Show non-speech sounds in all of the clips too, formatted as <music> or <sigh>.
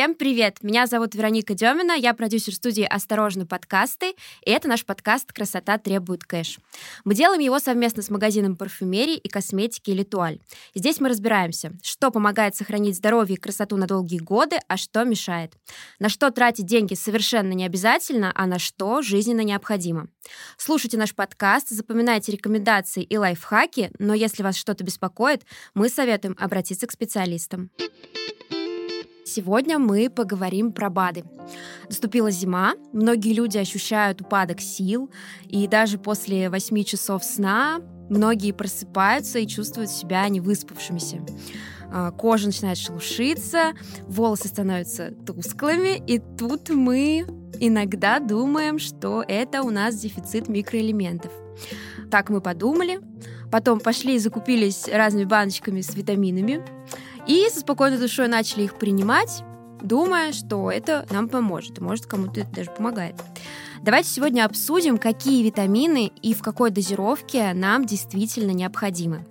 Всем привет! Меня зовут Вероника Демина, я продюсер студии «Осторожно, подкасты», и это наш подкаст «Красота требует кэш». Мы делаем его совместно с магазином парфюмерии и косметики «Литуаль». Здесь мы разбираемся, что помогает сохранить здоровье и красоту на долгие годы, а что мешает. На что тратить деньги совершенно не обязательно, а на что жизненно необходимо. Слушайте наш подкаст, запоминайте рекомендации и лайфхаки, но если вас что-то беспокоит, мы советуем обратиться к специалистам. Сегодня мы поговорим про БАДы. Наступила зима, многие люди ощущают упадок сил, и даже после 8 часов сна многие просыпаются и чувствуют себя невыспавшимися. А, кожа начинает шелушиться, волосы становятся тусклыми, и тут мы иногда думаем, что это у нас дефицит микроэлементов. Так мы подумали, потом пошли и закупились разными баночками с витаминами, и со спокойной душой начали их принимать, думая, что это нам поможет, может кому-то это даже помогает. Давайте сегодня обсудим, какие витамины и в какой дозировке нам действительно необходимы.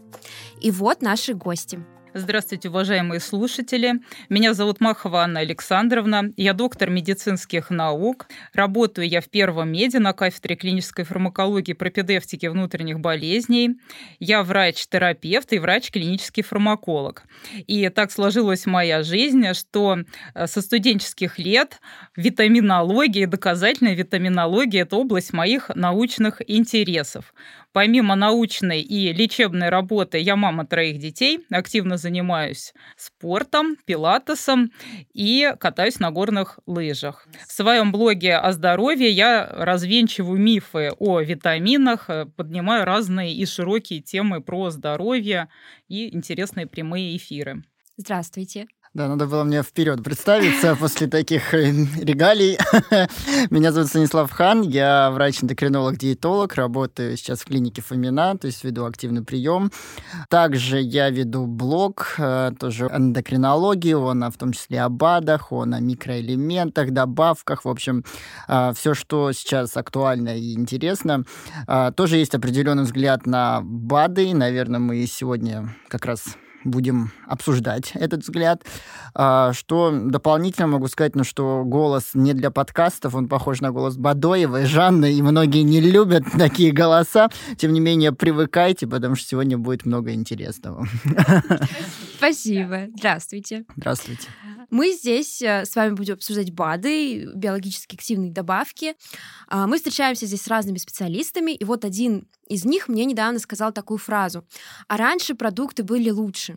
И вот наши гости – Здравствуйте, уважаемые слушатели. Меня зовут Махова Анна Александровна. Я доктор медицинских наук. Работаю я в Первом меди на кафедре клинической фармакологии, пропедевтики внутренних болезней. Я врач-терапевт и врач-клинический фармаколог. И так сложилась моя жизнь, что э, со студенческих лет витаминология и доказательная витаминология – это область моих научных интересов. Помимо научной и лечебной работы, я мама троих детей, активно занимаюсь спортом, пилатесом и катаюсь на горных лыжах. В своем блоге о здоровье я развенчиваю мифы о витаминах, э, поднимаю разные и широкие темы про здоровье и интересные прямые эфиры. Здравствуйте. Да, надо было мне вперед представиться после таких э, регалий. <laughs> Меня зовут Станислав Хан, я врач-эндокринолог-диетолог, работаю сейчас в клинике Фомина, то есть веду активный прием. Также я веду блог, э, тоже эндокринологии, он в том числе о БАДах, он о микроэлементах, добавках, в общем, э, все, что сейчас актуально и интересно. Тоже есть определенный взгляд на БАДы, наверное, мы сегодня как раз будем обсуждать этот взгляд. А, что дополнительно могу сказать, ну, что голос не для подкастов, он похож на голос Бадоева и Жанны, и многие не любят такие голоса. Тем не менее, привыкайте, потому что сегодня будет много интересного. Спасибо. Здравствуйте. Здравствуйте. Мы здесь э, с вами будем обсуждать БАДы, биологически активные добавки. А, мы встречаемся здесь с разными специалистами, и вот один из них мне недавно сказал такую фразу. А раньше продукты были лучше.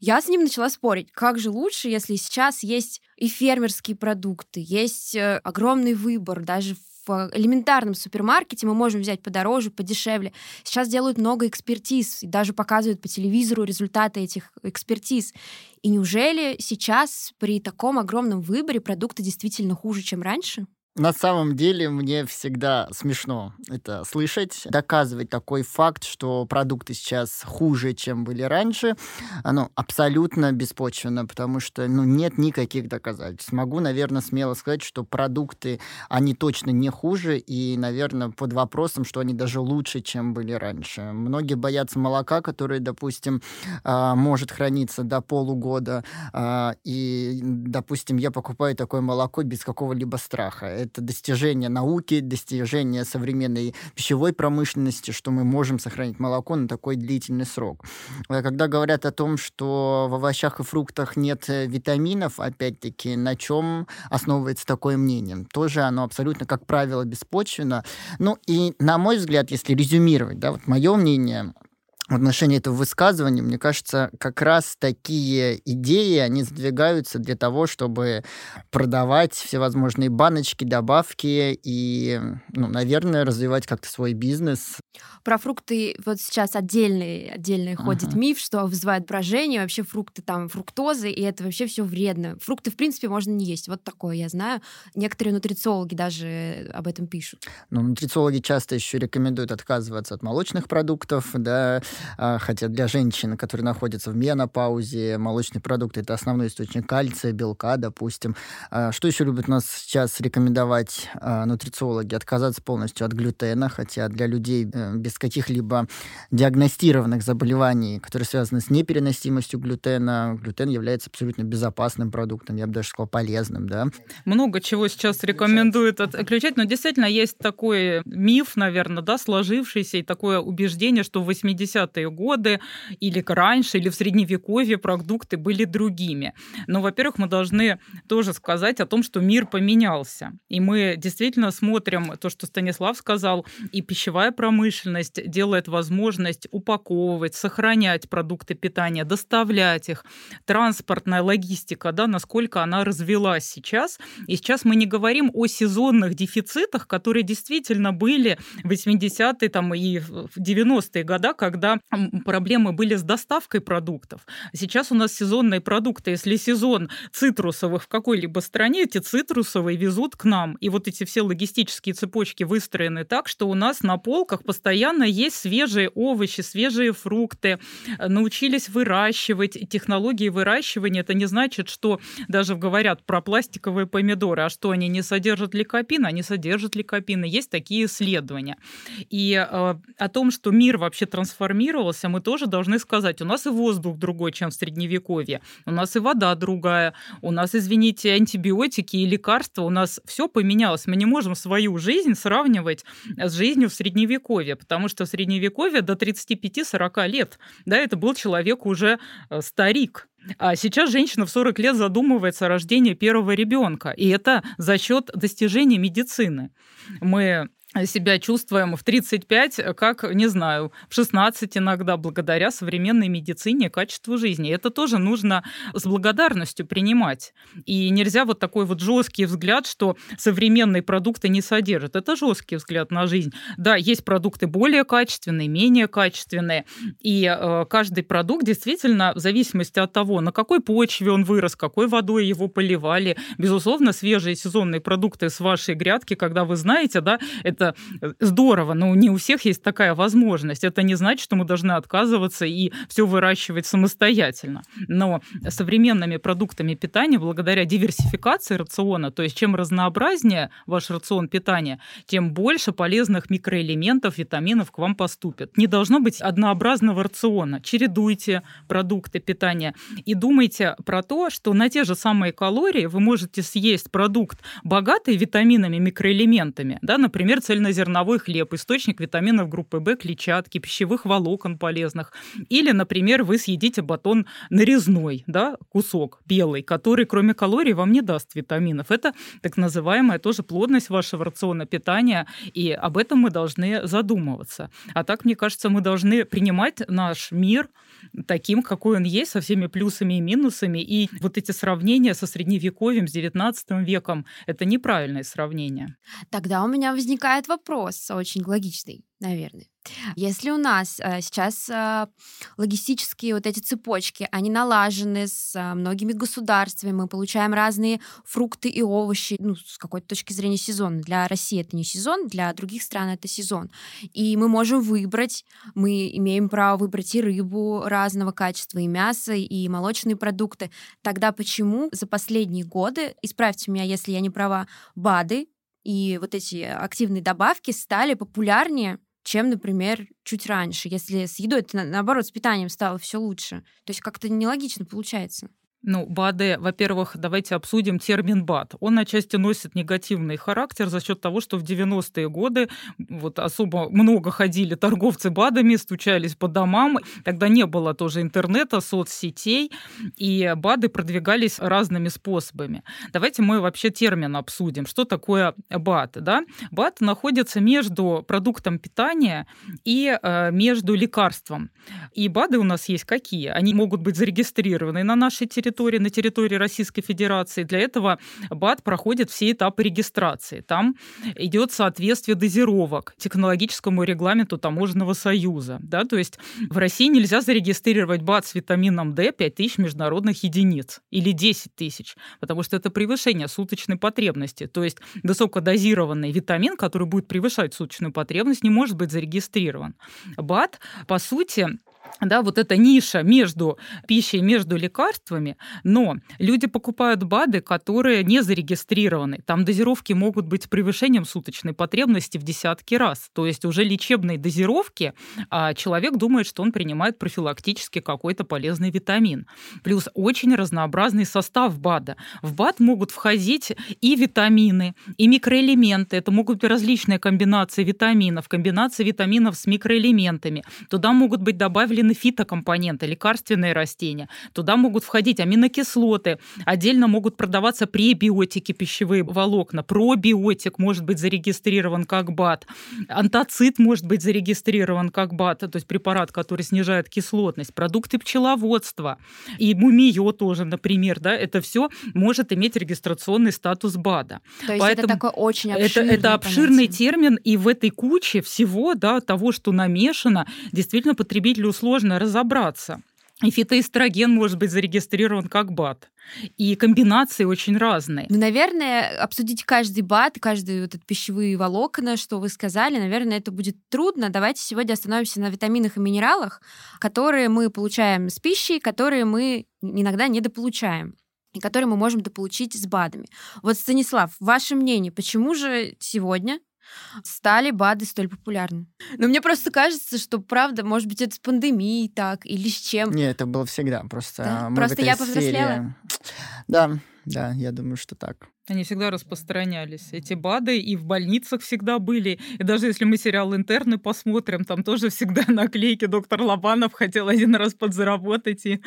Я с ним начала спорить. Как же лучше, если сейчас есть и фермерские продукты, есть э, огромный выбор, даже в элементарном супермаркете мы можем взять подороже, подешевле. Сейчас делают много экспертиз и даже показывают по телевизору результаты этих экспертиз. И неужели сейчас при таком огромном выборе продукты действительно хуже, чем раньше? На самом деле мне всегда смешно это слышать, доказывать такой факт, что продукты сейчас хуже, чем были раньше, оно абсолютно беспочвенно, потому что ну, нет никаких доказательств. Могу, наверное, смело сказать, что продукты, они точно не хуже, и, наверное, под вопросом, что они даже лучше, чем были раньше. Многие боятся молока, которое, допустим, а, может храниться до полугода, а, и, допустим, я покупаю такое молоко без какого-либо страха это достижение науки, достижение современной пищевой промышленности, что мы можем сохранить молоко на такой длительный срок. Э, когда говорят о том, что в овощах и фруктах нет э, витаминов, опять-таки, на чем основывается такое мнение? Тоже оно абсолютно, как правило, беспочвенно. Ну и, на мой взгляд, если резюмировать, да, вот мое мнение, в отношении этого высказывания, мне кажется, как раз такие идеи, они задвигаются для того, чтобы продавать всевозможные баночки, добавки и, ну, наверное, развивать как-то свой бизнес. Про фрукты вот сейчас отдельный, отдельный uh-huh. ходит миф, что вызывает брожение, вообще фрукты там, фруктозы, и это вообще все вредно. Фрукты, в принципе, можно не есть. Вот такое я знаю. Некоторые нутрициологи даже об этом пишут. Ну, нутрициологи часто еще рекомендуют отказываться от молочных продуктов, да, хотя для женщин, которые находятся в менопаузе, молочные продукты – это основной источник кальция, белка, допустим. А, что еще любят нас сейчас рекомендовать а, нутрициологи? Отказаться полностью от глютена, хотя для людей э, без каких-либо диагностированных заболеваний, которые связаны с непереносимостью глютена, глютен является абсолютно безопасным продуктом, я бы даже сказал, полезным. Да? Много чего сейчас рекомендуют отключать, но действительно есть такой миф, наверное, да, сложившийся, и такое убеждение, что в 80-е годы или раньше, или в Средневековье продукты были другими. Но, во-первых, мы должны тоже сказать о том, что мир поменялся. И мы действительно смотрим то, что Станислав сказал, и пищевая промышленность делает возможность упаковывать, сохранять продукты питания, доставлять их, транспортная логистика, да, насколько она развелась сейчас. И сейчас мы не говорим о сезонных дефицитах, которые действительно были в 80-е там, и в 90-е годы, когда проблемы были с доставкой продуктов. Сейчас у нас сезонные продукты. Если сезон цитрусовых в какой-либо стране, эти цитрусовые везут к нам. И вот эти все логистические цепочки выстроены так, что у нас на полках постоянно есть свежие овощи, свежие фрукты. Научились выращивать. Технологии выращивания, это не значит, что даже говорят про пластиковые помидоры, а что они не содержат ликопин, они содержат ликопин. Есть такие исследования. И э, о том, что мир вообще трансформировался, мы тоже должны сказать. У нас и воздух другой, чем в Средневековье. У нас и вода другая. У нас, извините, антибиотики и лекарства. У нас все поменялось. Мы не можем свою жизнь сравнивать с жизнью в Средневековье, потому что в Средневековье до 35-40 лет, да, это был человек уже э, старик. А сейчас женщина в 40 лет задумывается о рождении первого ребенка. И это за счет достижений медицины. Мы себя чувствуем в 35, как, не знаю, в 16 иногда, благодаря современной медицине качеству жизни. Это тоже нужно с благодарностью принимать. И нельзя вот такой вот жесткий взгляд, что современные продукты не содержат. Это жесткий взгляд на жизнь. Да, есть продукты более качественные, менее качественные. И э, каждый продукт действительно, в зависимости от того, на какой почве он вырос, какой водой его поливали, безусловно, свежие сезонные продукты с вашей грядки, когда вы знаете, да, это это здорово, но не у всех есть такая возможность. Это не значит, что мы должны отказываться и все выращивать самостоятельно. Но современными продуктами питания, благодаря диверсификации рациона, то есть чем разнообразнее ваш рацион питания, тем больше полезных микроэлементов, витаминов к вам поступит. Не должно быть однообразного рациона. Чередуйте продукты питания и думайте про то, что на те же самые калории вы можете съесть продукт, богатый витаминами, микроэлементами, да, например, цельнозерновой хлеб, источник витаминов группы В, клетчатки, пищевых волокон полезных. Или, например, вы съедите батон нарезной, да, кусок белый, который кроме калорий вам не даст витаминов. Это так называемая тоже плотность вашего рациона питания, и об этом мы должны задумываться. А так, мне кажется, мы должны принимать наш мир таким, какой он есть, со всеми плюсами и минусами. И вот эти сравнения со средневековьем, с XIX веком, это неправильное сравнение. Тогда у меня возникает вопрос очень логичный, наверное. Если у нас э, сейчас э, логистические вот эти цепочки, они налажены с э, многими государствами, мы получаем разные фрукты и овощи, ну, с какой-то точки зрения сезон. Для России это не сезон, для других стран это сезон. И мы можем выбрать, мы имеем право выбрать и рыбу разного качества, и мясо, и молочные продукты. Тогда почему за последние годы, исправьте меня, если я не права, БАДы и вот эти активные добавки стали популярнее, чем, например, чуть раньше. Если с едой, то наоборот, с питанием стало все лучше. То есть как-то нелогично получается. Ну, БАД, во-первых, давайте обсудим термин БАД. Он отчасти носит негативный характер за счет того, что в 90-е годы вот особо много ходили торговцы БАДами, стучались по домам. Тогда не было тоже интернета, соцсетей, и БАДы продвигались разными способами. Давайте мы вообще термин обсудим. Что такое БАД? Да? БАД находится между продуктом питания и э, между лекарством. И БАДы у нас есть какие? Они могут быть зарегистрированы на нашей территории, территории, на территории Российской Федерации. Для этого БАД проходит все этапы регистрации. Там идет соответствие дозировок технологическому регламенту Таможенного союза. Да? То есть в России нельзя зарегистрировать БАД с витамином D 5000 международных единиц или 10 тысяч, потому что это превышение суточной потребности. То есть высокодозированный витамин, который будет превышать суточную потребность, не может быть зарегистрирован. БАД, по сути, да, вот эта ниша между пищей, между лекарствами, но люди покупают БАДы, которые не зарегистрированы. Там дозировки могут быть превышением суточной потребности в десятки раз. То есть уже лечебные дозировки, а человек думает, что он принимает профилактически какой-то полезный витамин. Плюс очень разнообразный состав БАДа. В БАД могут входить и витамины, и микроэлементы. Это могут быть различные комбинации витаминов, комбинации витаминов с микроэлементами. Туда могут быть добавлены добавлены фитокомпоненты, лекарственные растения. Туда могут входить аминокислоты. Отдельно могут продаваться пребиотики, пищевые волокна. Пробиотик может быть зарегистрирован как БАТ. Антоцит может быть зарегистрирован как БАТ, то есть препарат, который снижает кислотность. Продукты пчеловодства и мумиё тоже, например, да, это все может иметь регистрационный статус БАДа. То есть Поэтому это такой очень обширный Это, это обширный термин, и в этой куче всего, да, того, что намешано, действительно потребителю сложно сложно разобраться. И фитоэстроген может быть зарегистрирован как БАТ. И комбинации очень разные. Ну, наверное, обсудить каждый бат, каждый вот этот пищевые волокна, что вы сказали, наверное, это будет трудно. Давайте сегодня остановимся на витаминах и минералах, которые мы получаем с пищей, которые мы иногда недополучаем и которые мы можем дополучить с БАДами. Вот, Станислав, ваше мнение, почему же сегодня стали БАДы столь популярны. Но мне просто кажется, что правда, может быть, это с пандемией так или с чем. Не, это было всегда. Просто, да? просто я повзрослела. Да, да, я думаю, что так. Они всегда распространялись. Эти БАДы и в больницах всегда были. И даже если мы сериал «Интерны» посмотрим, там тоже всегда <laughs> наклейки доктор Лобанов хотел один раз подзаработать и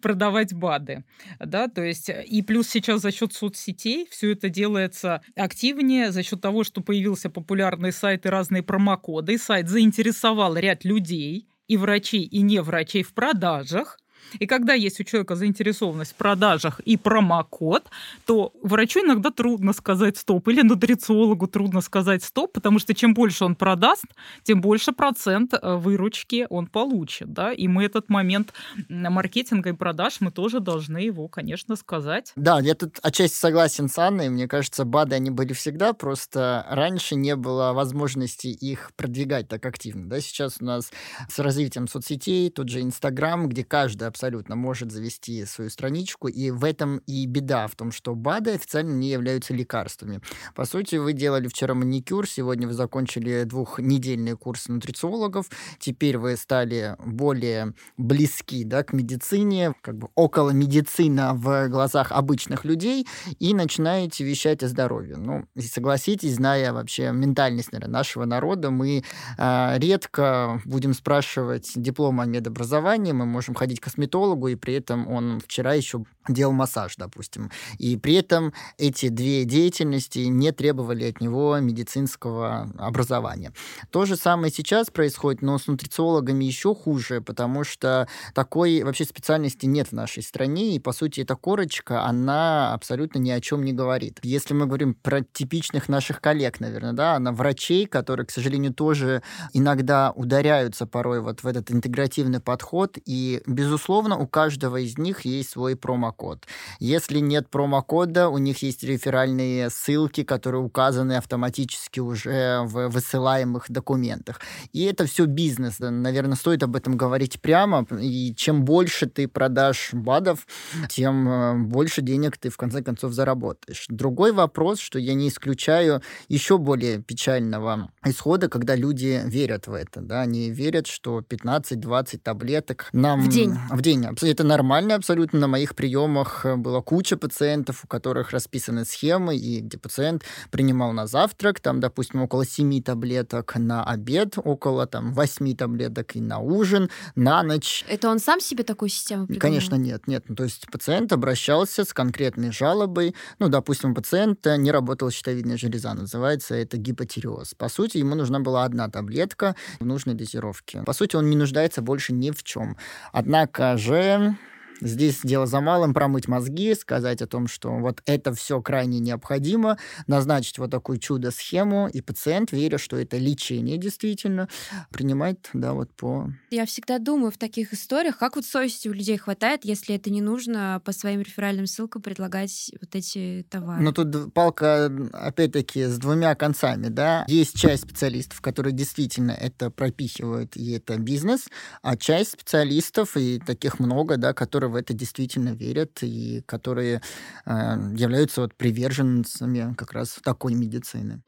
продавать БАДы. Да, то есть и плюс сейчас за счет соцсетей все это делается активнее, за счет того, что появился популярный сайт и разные промокоды. Сайт заинтересовал ряд людей, и врачей, и не врачей в продажах. И когда есть у человека заинтересованность в продажах и промокод, то врачу иногда трудно сказать стоп, или нутрициологу трудно сказать стоп, потому что чем больше он продаст, тем больше процент э, выручки он получит. Да? И мы этот момент маркетинга и продаж, мы тоже должны его, конечно, сказать. Да, я тут отчасти согласен с Анной. Мне кажется, БАДы, они были всегда, просто раньше не было возможности их продвигать так активно. Да? Сейчас у нас с развитием соцсетей, тот же Инстаграм, где каждый абсолютно может завести свою страничку, и в этом и беда, в том, что БАДы официально не являются лекарствами. По сути, вы делали вчера маникюр, сегодня вы закончили двухнедельные курсы нутрициологов, теперь вы стали более близки да, к медицине, как бы около медицина в глазах обычных людей, и начинаете вещать о здоровье. Ну, согласитесь, зная вообще ментальность наверное, нашего народа, мы э, редко будем спрашивать диплом о медобразовании, мы можем ходить к косметологу, косметологу, и при этом он вчера еще делал массаж, допустим. И при этом эти две деятельности не требовали от него медицинского образования. То же самое сейчас происходит, но с нутрициологами еще хуже, потому что такой вообще специальности нет в нашей стране, и, по сути, эта корочка, она абсолютно ни о чем не говорит. Если мы говорим про типичных наших коллег, наверное, да, на врачей, которые, к сожалению, тоже иногда ударяются порой вот в этот интегративный подход, и, безусловно, безусловно, у каждого из них есть свой промокод. Если нет промокода, у них есть реферальные ссылки, которые указаны автоматически уже в высылаемых документах. И это все бизнес. Наверное, стоит об этом говорить прямо. И чем больше ты продашь БАДов, тем э, больше денег ты в конце концов заработаешь. Другой вопрос, что я не исключаю еще более печального исхода, когда люди верят в это. Да? Они верят, что 15-20 таблеток нам... В день. В день. Это нормально абсолютно. На моих приемах э, была куча пациентов, у которых расписаны схемы, и где пациент принимал на завтрак, там, допустим, около 7 таблеток, на обед около там 8 таблеток и на ужин, на ночь. Это он сам себе такую систему придумал? Конечно, нет. нет. Ну, то есть пациент обращался с конкретной жалобой. Ну, допустим, у пациента не работала щитовидная железа, называется это гипотиреоз. По сути, ему нужна была одна таблетка в нужной дозировке. По сути, он не нуждается больше ни в чем. Однако же Здесь дело за малым промыть мозги, сказать о том, что вот это все крайне необходимо, назначить вот такую чудо-схему, и пациент, веря, что это лечение действительно, принимает, да, вот по... Я всегда думаю в таких историях, как вот совести у людей хватает, если это не нужно по своим реферальным ссылкам предлагать вот эти товары. Ну, тут палка, опять-таки, с двумя концами, да. Есть часть специалистов, которые действительно это пропихивают, и это бизнес, а часть специалистов, и таких много, да, которые в это действительно верят, и которые э, являются вот приверженцами как раз такой медицины.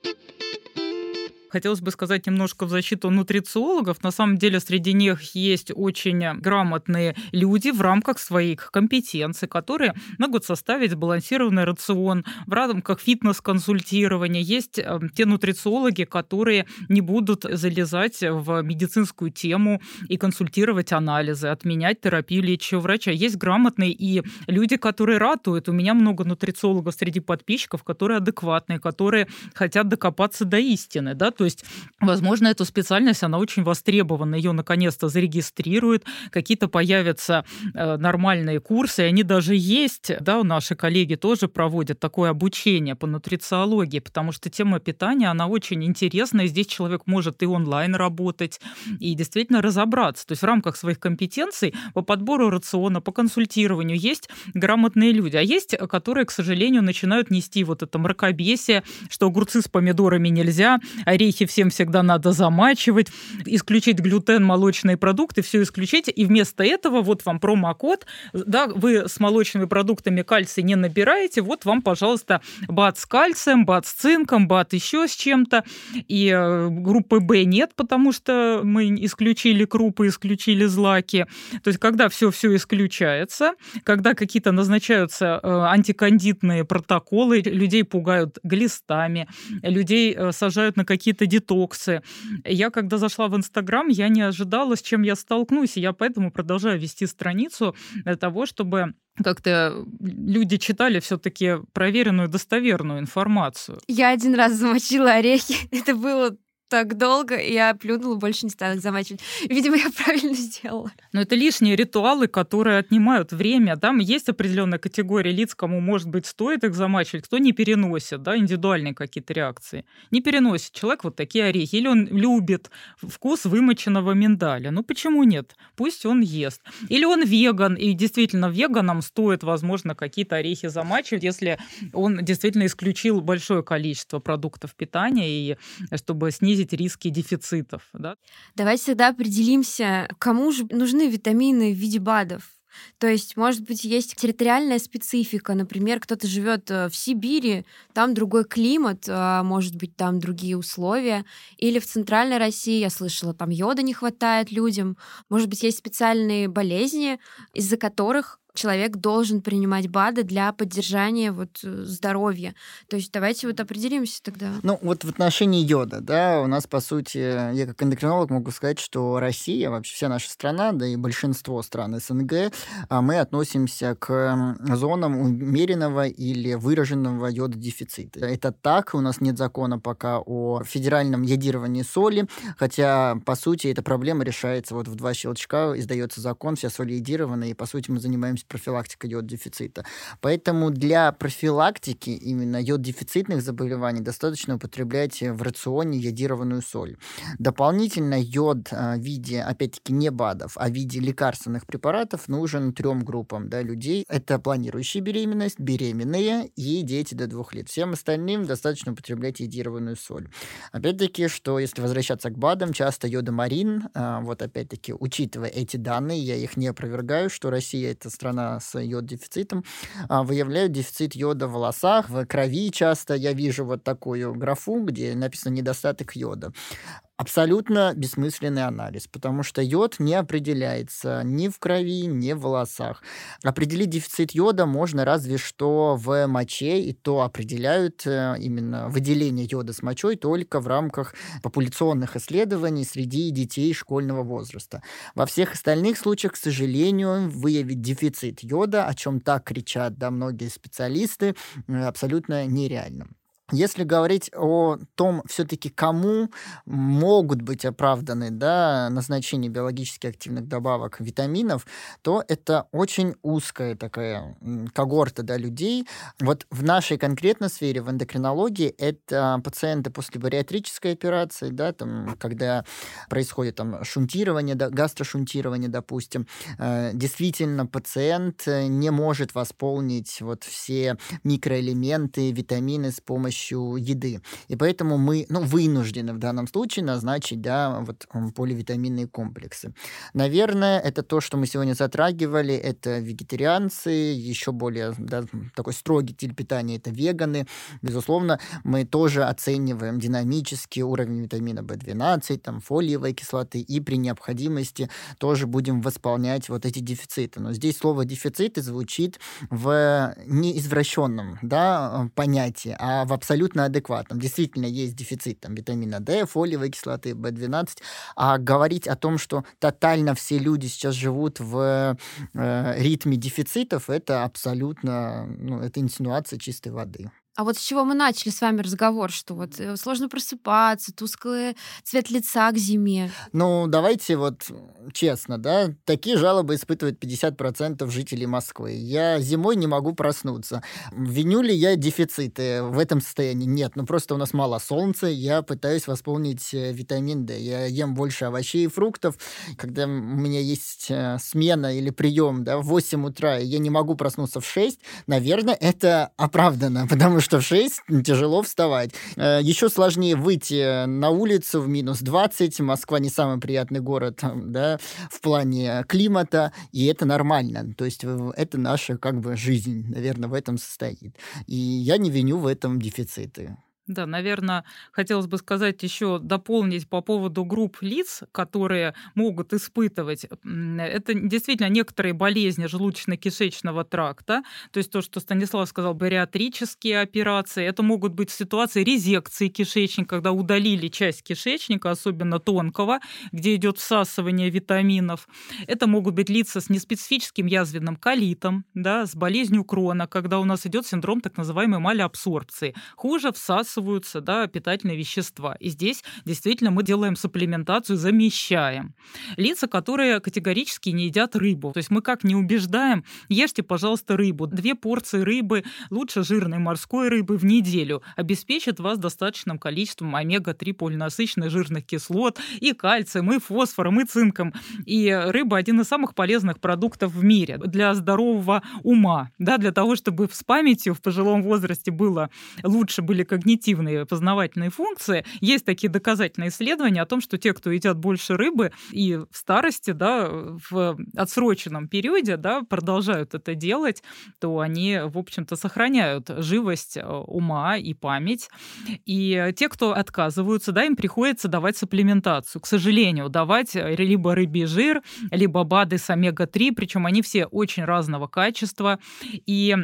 Хотелось бы сказать немножко в защиту нутрициологов. На самом деле среди них есть очень грамотные люди в рамках своих компетенций, которые могут составить сбалансированный рацион в рамках фитнес-консультирования. Есть э, те нутрициологи, которые не будут залезать в медицинскую тему и консультировать анализы, отменять терапию лечащего врача. Есть грамотные и люди, которые ратуют. У меня много нутрициологов среди подписчиков, которые адекватные, которые хотят докопаться до истины. Да? То есть, возможно, эту специальность, она очень востребована, ее наконец-то зарегистрируют, какие-то появятся э, нормальные курсы, они даже есть, да, наши коллеги тоже проводят такое обучение по нутрициологии, потому что тема питания, она очень интересная, здесь человек может и онлайн работать, и действительно разобраться. То есть в рамках своих компетенций по подбору рациона, по консультированию есть грамотные люди, а есть, которые, к сожалению, начинают нести вот это мракобесие, что огурцы с помидорами нельзя, а орехи всем всегда надо замачивать, исключить глютен, молочные продукты, все исключить, и вместо этого вот вам промокод, да, вы с молочными продуктами кальций не набираете, вот вам, пожалуйста, бат с кальцием, бат с цинком, бат еще с чем-то, и э, группы Б нет, потому что мы исключили крупы, исключили злаки. То есть, когда все-все исключается, когда какие-то назначаются э, антикандитные протоколы, людей пугают глистами, людей э, сажают на какие-то какие-то детоксы. Я, когда зашла в Инстаграм, я не ожидала, с чем я столкнусь, и я поэтому продолжаю вести страницу для того, чтобы как-то люди читали все-таки проверенную, достоверную информацию. Я один раз замочила орехи. <laughs> Это было так долго, и я плюнула, больше не стала их замачивать. <laughs> Видимо, я правильно сделала. Но это лишние ритуалы, которые отнимают время. Там есть определенная категория лиц, кому, может быть, стоит их замачивать, кто не переносит, да, индивидуальные какие-то реакции. Не переносит человек вот такие орехи. Или он любит вкус вымоченного миндаля. Ну почему нет? Пусть он ест. Или он веган, и действительно веганам стоит, возможно, какие-то орехи замачивать, если он действительно исключил большое количество продуктов питания, и чтобы снизить снизить риски дефицитов. Да? Давайте тогда определимся, кому же нужны витамины в виде БАДов. То есть, может быть, есть территориальная специфика. Например, кто-то живет э, в Сибири, там другой климат, а, может быть, там другие условия. Или в Центральной России, я слышала, там йода не хватает людям. Может быть, есть специальные болезни, из-за которых человек должен принимать БАДы для поддержания вот э, здоровья. То есть давайте вот определимся тогда. Ну, вот в отношении йода, да, у нас, по сути, я как эндокринолог могу сказать, что Россия, вообще вся наша страна, да и большинство стран СНГ, а, мы относимся к зонам умеренного или выраженного йододефицита. Это так, у нас нет закона пока о федеральном йодировании соли, хотя, по сути, эта проблема решается вот в два щелчка, издается закон, вся соль йодированная, и, по сути, мы занимаемся профилактика йод-дефицита. Поэтому для профилактики именно йод-дефицитных заболеваний достаточно употреблять в рационе йодированную соль. Дополнительно йод а, в виде, опять-таки, не БАДов, а в виде лекарственных препаратов нужен трем группам да, людей. Это планирующие беременность, беременные и дети до двух лет. Всем остальным достаточно употреблять йодированную соль. Опять-таки, что если возвращаться к БАДам, часто йодомарин, а, вот опять-таки, учитывая эти данные, я их не опровергаю, что Россия это страна страна с йод-дефицитом, а, выявляют дефицит йода в волосах, в крови часто. Я вижу вот такую графу, где написано недостаток йода абсолютно бессмысленный анализ, потому что йод не определяется ни в крови, ни в волосах. Определить дефицит йода можно разве что в моче, и то определяют э, именно выделение йода с мочой только в рамках популяционных исследований среди детей школьного возраста. Во всех остальных случаях, к сожалению, выявить дефицит йода, о чем так кричат да, многие специалисты, э, абсолютно нереально. Если говорить о том, все-таки кому могут быть оправданы да, назначение биологически активных добавок витаминов, то это очень узкая такая когорта да, людей. Вот в нашей конкретной сфере, в эндокринологии, это пациенты после бариатрической операции, да, там, когда происходит там, шунтирование, да, гастрошунтирование, допустим. Э, действительно, пациент не может восполнить вот все микроэлементы, витамины с помощью помощью еды. И поэтому мы ну, вынуждены в данном случае назначить да, вот, поливитаминные комплексы. Наверное, это то, что мы сегодня затрагивали, это вегетарианцы, еще более да, такой строгий стиль питания, это веганы. Безусловно, мы тоже оцениваем динамический уровень витамина В12, там, фолиевой кислоты, и при необходимости тоже будем восполнять вот эти дефициты. Но здесь слово дефициты звучит в неизвращенном да, понятии, а в абсолютно адекватном. Действительно, есть дефицит там, витамина D, фолиевой кислоты, B12, а говорить о том, что тотально все люди сейчас живут в э, ритме дефицитов, это абсолютно, ну, это инсинуация чистой воды. А вот с чего мы начали с вами разговор, что вот э, сложно просыпаться, тусклый цвет лица к зиме. Ну, давайте вот честно, да, такие жалобы испытывают 50% жителей Москвы. Я зимой не могу проснуться. Виню ли я дефициты в этом состоянии? Нет, ну просто у нас мало солнца, я пытаюсь восполнить э, витамин D. Я ем больше овощей и фруктов. Когда у меня есть э, смена или прием да, в 8 утра, и я не могу проснуться в 6, наверное, это оправдано, <laughs> потому что что в 6 тяжело вставать. Э, Еще сложнее выйти на улицу в минус 20. Москва не самый приятный город да, в плане климата, и это нормально. То есть это наша как бы жизнь, наверное, в этом состоит. И я не виню в этом дефициты. Да, наверное, хотелось бы сказать еще, дополнить по поводу групп лиц, которые могут испытывать. Это действительно некоторые болезни желудочно-кишечного тракта, то есть то, что Станислав сказал, бариатрические операции. Это могут быть ситуации резекции кишечника, когда удалили часть кишечника, особенно тонкого, где идет всасывание витаминов. Это могут быть лица с неспецифическим язвенным колитом, да, с болезнью крона, когда у нас идет синдром так называемой малеабсорбции. Хуже всасывание всасываются да, питательные вещества. И здесь действительно мы делаем сапплементацию, замещаем. Лица, которые категорически не едят рыбу. То есть мы как не убеждаем, ешьте, пожалуйста, рыбу. Две порции рыбы, лучше жирной морской рыбы в неделю, обеспечат вас достаточным количеством омега-3 полинасыщенных жирных кислот и кальцием, и фосфором, и цинком. И рыба один из самых полезных продуктов в мире для здорового ума, да, для того, чтобы с памятью в пожилом возрасте было лучше были когнитивные когнитивные познавательные функции. Есть такие доказательные исследования о том, что те, кто едят больше рыбы и в старости, да, в отсроченном периоде, да, продолжают это делать, то они, в общем-то, сохраняют живость э, ума и память. И те, кто отказываются, да, им приходится давать сапплементацию. К сожалению, давать либо рыбий жир, либо БАДы с омега-3, причем они все очень разного качества. И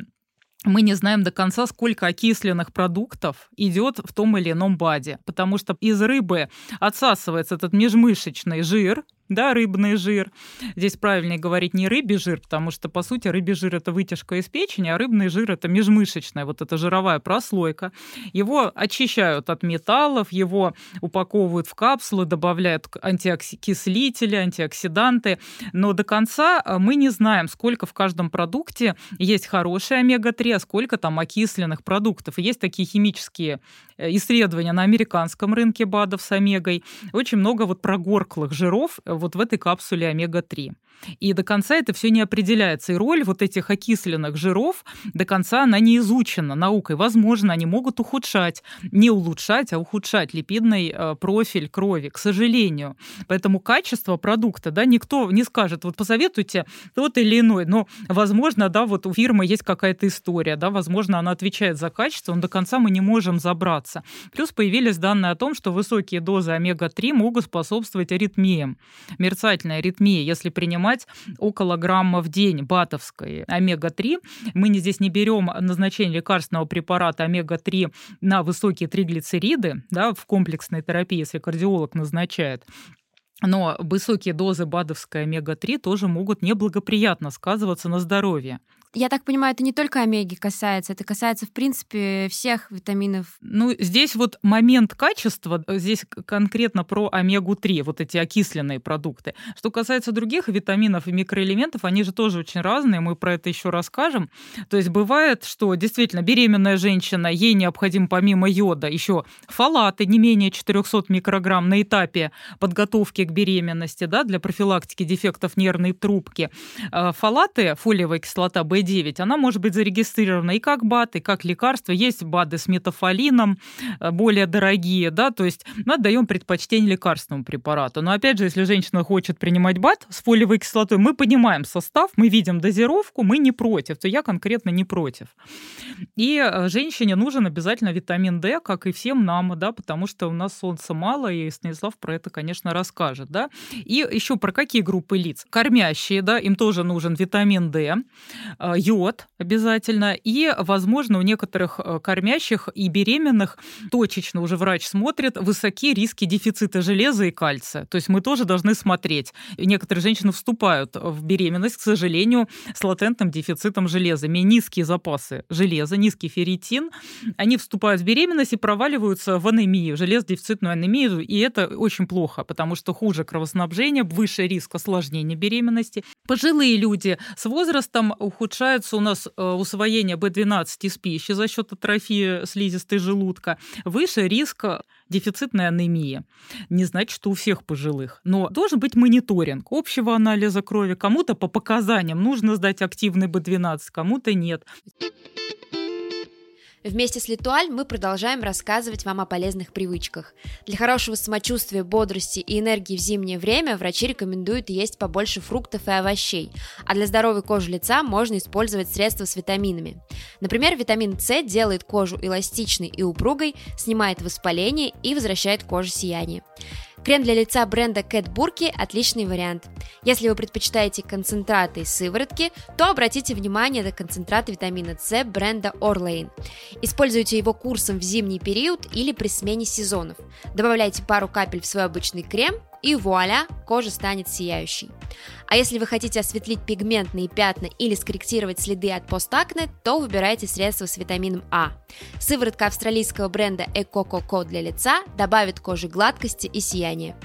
мы не знаем до конца, сколько окисленных продуктов идет в том или ином БАДе, потому что из рыбы отсасывается этот межмышечный жир, да, рыбный жир. Здесь правильнее говорить не рыбий жир, потому что, по сути, рыбий жир – это вытяжка из печени, а рыбный жир – это межмышечная, вот эта жировая прослойка. Его очищают от металлов, его упаковывают в капсулы, добавляют антиокислители, антиоксиданты, но до конца э, мы не знаем, сколько в каждом продукте есть хорошие омега-3, а сколько там окисленных продуктов. Есть такие химические э, исследования на американском рынке БАДов с омегой. Очень много вот прогорклых жиров вот в этой капсуле омега-3. И до конца это все не определяется. И роль вот этих окисленных жиров до конца она не изучена наукой. Возможно, они могут ухудшать, не улучшать, а ухудшать липидный э, профиль крови, к сожалению. Поэтому качество продукта, да, никто не скажет, вот посоветуйте тот или иной. Но, возможно, да, вот у фирмы есть какая-то история, да, возможно, она отвечает за качество, но до конца мы не можем забраться. Плюс появились данные о том, что высокие дозы омега-3 могут способствовать аритмиям мерцательной аритмии, если принимать около грамма в день батовской омега-3. Мы здесь не берем назначение лекарственного препарата омега-3 на высокие триглицериды да, в комплексной терапии, если кардиолог назначает. Но высокие дозы БАДовской омега-3 тоже могут неблагоприятно сказываться на здоровье Я так понимаю, это не только омеги касается, это касается, в принципе, всех витаминов. Ну, здесь вот момент качества, э, здесь конкретно про омегу-3, вот эти окисленные продукты. Что касается других витаминов и микроэлементов, они же тоже очень разные, мы про это еще расскажем. То есть бывает, что действительно беременная женщина, ей необходим помимо йода еще фалаты не менее 400 микрограмм на этапе подготовки к беременности, да, для профилактики дефектов нервной трубки. Э, фалаты, фолиевая кислота b 9 она может быть зарегистрирована и как БАД, и как лекарство. Есть БАДы с метафолином, э, более дорогие, да, то есть мы отдаем предпочтение лекарственному препарату. Но опять же, если женщина хочет принимать БАД с фолиевой кислотой, мы понимаем состав, мы видим дозировку, мы не против, то я конкретно не против. И э, женщине нужен обязательно витамин D, как и всем нам, да, потому что у нас солнца мало, и Станислав про это, конечно, расскажет, да. И еще про какие группы лиц? Кормящие, да, им тоже нужен витамин D, э, йод обязательно, и, возможно, у некоторых э, кормящих и беременных точечно уже врач смотрит высокие риски дефицита железа и кальция. То есть мы тоже должны смотреть. Некоторые женщины вступают в беременность, к сожалению, с латентным дефицитом железа. Имея низкие запасы железа, низкий ферритин, они вступают в беременность и проваливаются в анемию, железодефицитную анемию, и это очень плохо, потому что хуже кровоснабжение, выше риск осложнения беременности. Пожилые люди с возрастом ухудшаются у нас э, усвоение B12 из пищи за счет атрофии слизистой желудка, выше риск дефицитной анемии. Не значит, что у всех пожилых, но должен быть мониторинг общего анализа крови. Кому-то по показаниям нужно сдать активный B12, кому-то нет. Вместе с Литуаль мы продолжаем рассказывать вам о полезных привычках. Для хорошего самочувствия, бодрости и энергии в зимнее время врачи рекомендуют есть побольше фруктов и овощей, а для здоровой кожи лица можно использовать средства с витаминами. Например, витамин С делает кожу эластичной и упругой, снимает воспаление и возвращает коже сияние. Крем для лица бренда Cat Burki – отличный вариант. Если вы предпочитаете концентраты из сыворотки, то обратите внимание на концентраты витамина С бренда Orlane. Используйте его курсом в зимний период или при смене сезонов. Добавляйте пару капель в свой обычный крем и вуаля, кожа станет сияющей. А если вы хотите осветлить пигментные пятна или скорректировать следы от постакне, то выбирайте средства с витамином А. Сыворотка австралийского бренда Eco для лица добавит коже гладкости и сияния.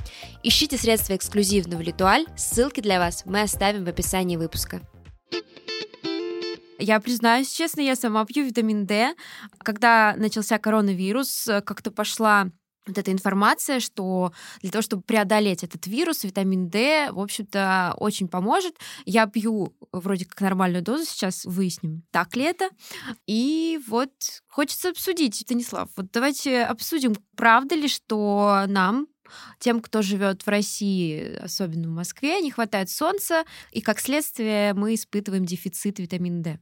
Ищите средства эксклюзивно в Литуаль, ссылки для вас мы оставим в описании выпуска. Я признаюсь честно, я сама пью витамин D. Когда начался коронавирус, как-то пошла вот эта информация, что для того, чтобы преодолеть этот вирус, витамин D, в общем-то, очень поможет. Я пью вроде как нормальную дозу, сейчас выясним, так ли это. И вот хочется обсудить, Станислав, вот давайте обсудим, правда ли, что нам тем, кто живет в России, особенно в Москве, не хватает солнца, и как следствие мы испытываем дефицит витамина D.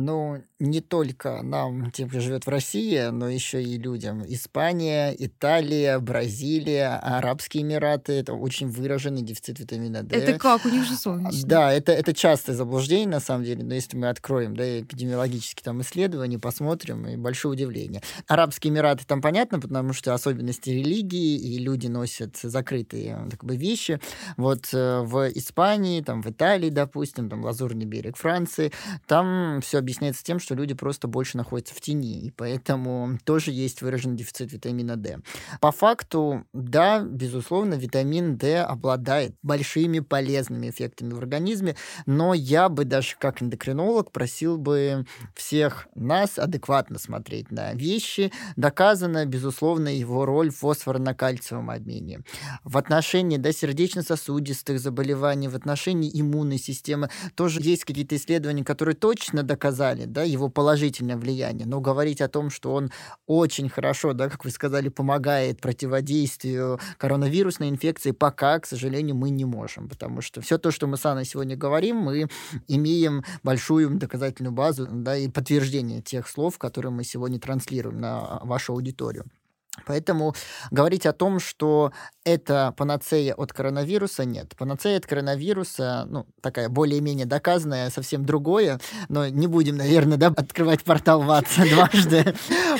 Ну, не только нам, тем, кто живет в России, но еще и людям. Испания, Италия, Бразилия, Арабские Эмираты. Это очень выраженный дефицит витамина D. Это как? У них же солнечно. Да, это, это частое заблуждение, на самом деле. Но если мы откроем да, эпидемиологические там исследования, посмотрим, и большое удивление. Арабские Эмираты там понятно, потому что особенности религии, и люди носят закрытые так бы, вещи. Вот э, в Испании, там, в Италии, допустим, там, Лазурный берег Франции, там все объясняется тем, что люди просто больше находятся в тени, и поэтому тоже есть выраженный дефицит витамина D. По факту, да, безусловно, витамин D обладает большими полезными эффектами в организме, но я бы даже как эндокринолог просил бы всех нас адекватно смотреть на вещи. Доказана, безусловно, его роль в фосфорно-кальциевом обмене. В отношении да, сердечно-сосудистых заболеваний, в отношении иммунной системы тоже есть какие-то исследования, которые точно доказали, сказали, да, его положительное влияние, но говорить о том, что он очень хорошо, да, как вы сказали, помогает противодействию коронавирусной инфекции, пока, к сожалению, мы не можем, потому что все то, что мы с Анной сегодня говорим, мы имеем большую доказательную базу, да, и подтверждение тех слов, которые мы сегодня транслируем на вашу аудиторию. Поэтому говорить о том, что это панацея от коронавируса, нет. Панацея от коронавируса, ну, такая более-менее доказанная, совсем другое, но не будем, наверное, да, открывать портал ВАТСа <laughs> дважды.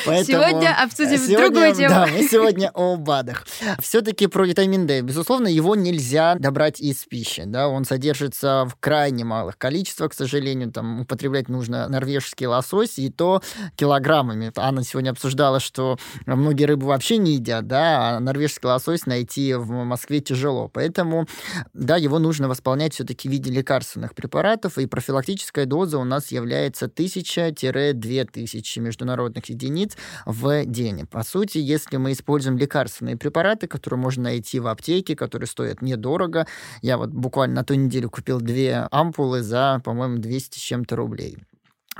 Поэтому... Сегодня обсудим сегодня, другую тему. Да, мы сегодня о БАДах. Все-таки про витамин D. Безусловно, его нельзя добрать из пищи, да, он содержится в крайне малых количествах, к сожалению, там употреблять нужно норвежский лосось, и то килограммами. Анна сегодня обсуждала, что многие рыбы вообще не едят, да, а норвежский лосось найти в Москве тяжело. Поэтому, да, его нужно восполнять все-таки в виде лекарственных препаратов, и профилактическая доза у нас является 1000-2000 международных единиц в день. По сути, если мы используем лекарственные препараты, которые можно найти в аптеке, которые стоят недорого, я вот буквально на ту неделю купил две ампулы за, по-моему, 200 с чем-то рублей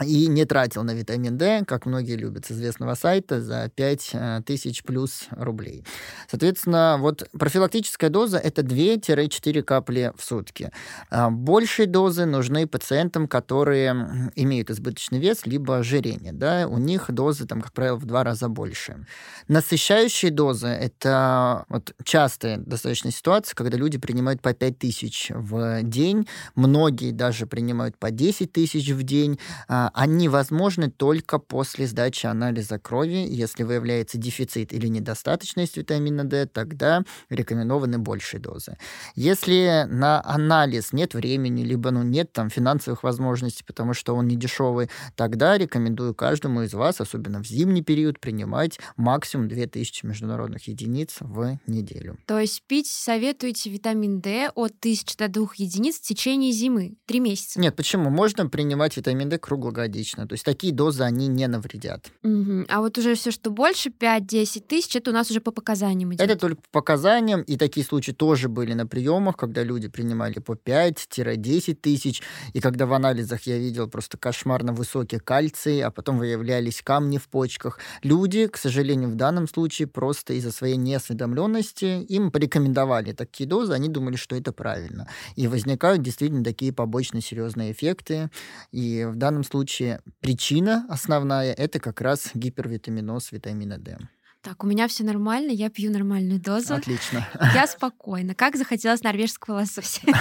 и не тратил на витамин D, как многие любят с известного сайта, за 5 э, тысяч плюс рублей. Соответственно, вот профилактическая доза – это 2-4 капли в сутки. А большие дозы нужны пациентам, которые имеют избыточный вес, либо ожирение. Да? У них дозы, там, как правило, в два раза больше. Насыщающие дозы – это вот частая достаточно ситуация, когда люди принимают по 5 тысяч в день, многие даже принимают по 10 тысяч в день, а они возможны только после сдачи анализа крови. Если выявляется дефицит или недостаточность витамина D, тогда рекомендованы большие дозы. Если на анализ нет времени, либо ну, нет там финансовых возможностей, потому что он не дешевый, тогда рекомендую каждому из вас, особенно в зимний период, принимать максимум 2000 международных единиц в неделю. То есть пить советуете витамин D от 1000 до 2 единиц в течение зимы, 3 месяца? Нет, почему? Можно принимать витамин D круглогодично круглогодично. То есть такие дозы, они не навредят. Угу. А вот уже все, что больше 5-10 тысяч, это у нас уже по показаниям идет. Это только по показаниям, и такие случаи тоже были на приемах, когда люди принимали по 5-10 тысяч, и когда в анализах я видел просто кошмарно высокие кальции, а потом выявлялись камни в почках. Люди, к сожалению, в данном случае просто из-за своей неосведомленности им порекомендовали такие дозы, они думали, что это правильно. И возникают действительно такие побочные серьезные эффекты. И в данном случае случае причина основная – это как раз гипервитаминоз витамина D. Так, у меня все нормально, я пью нормальную дозу. Отлично. Я спокойна. Как захотелось норвежского лосося. <laughs>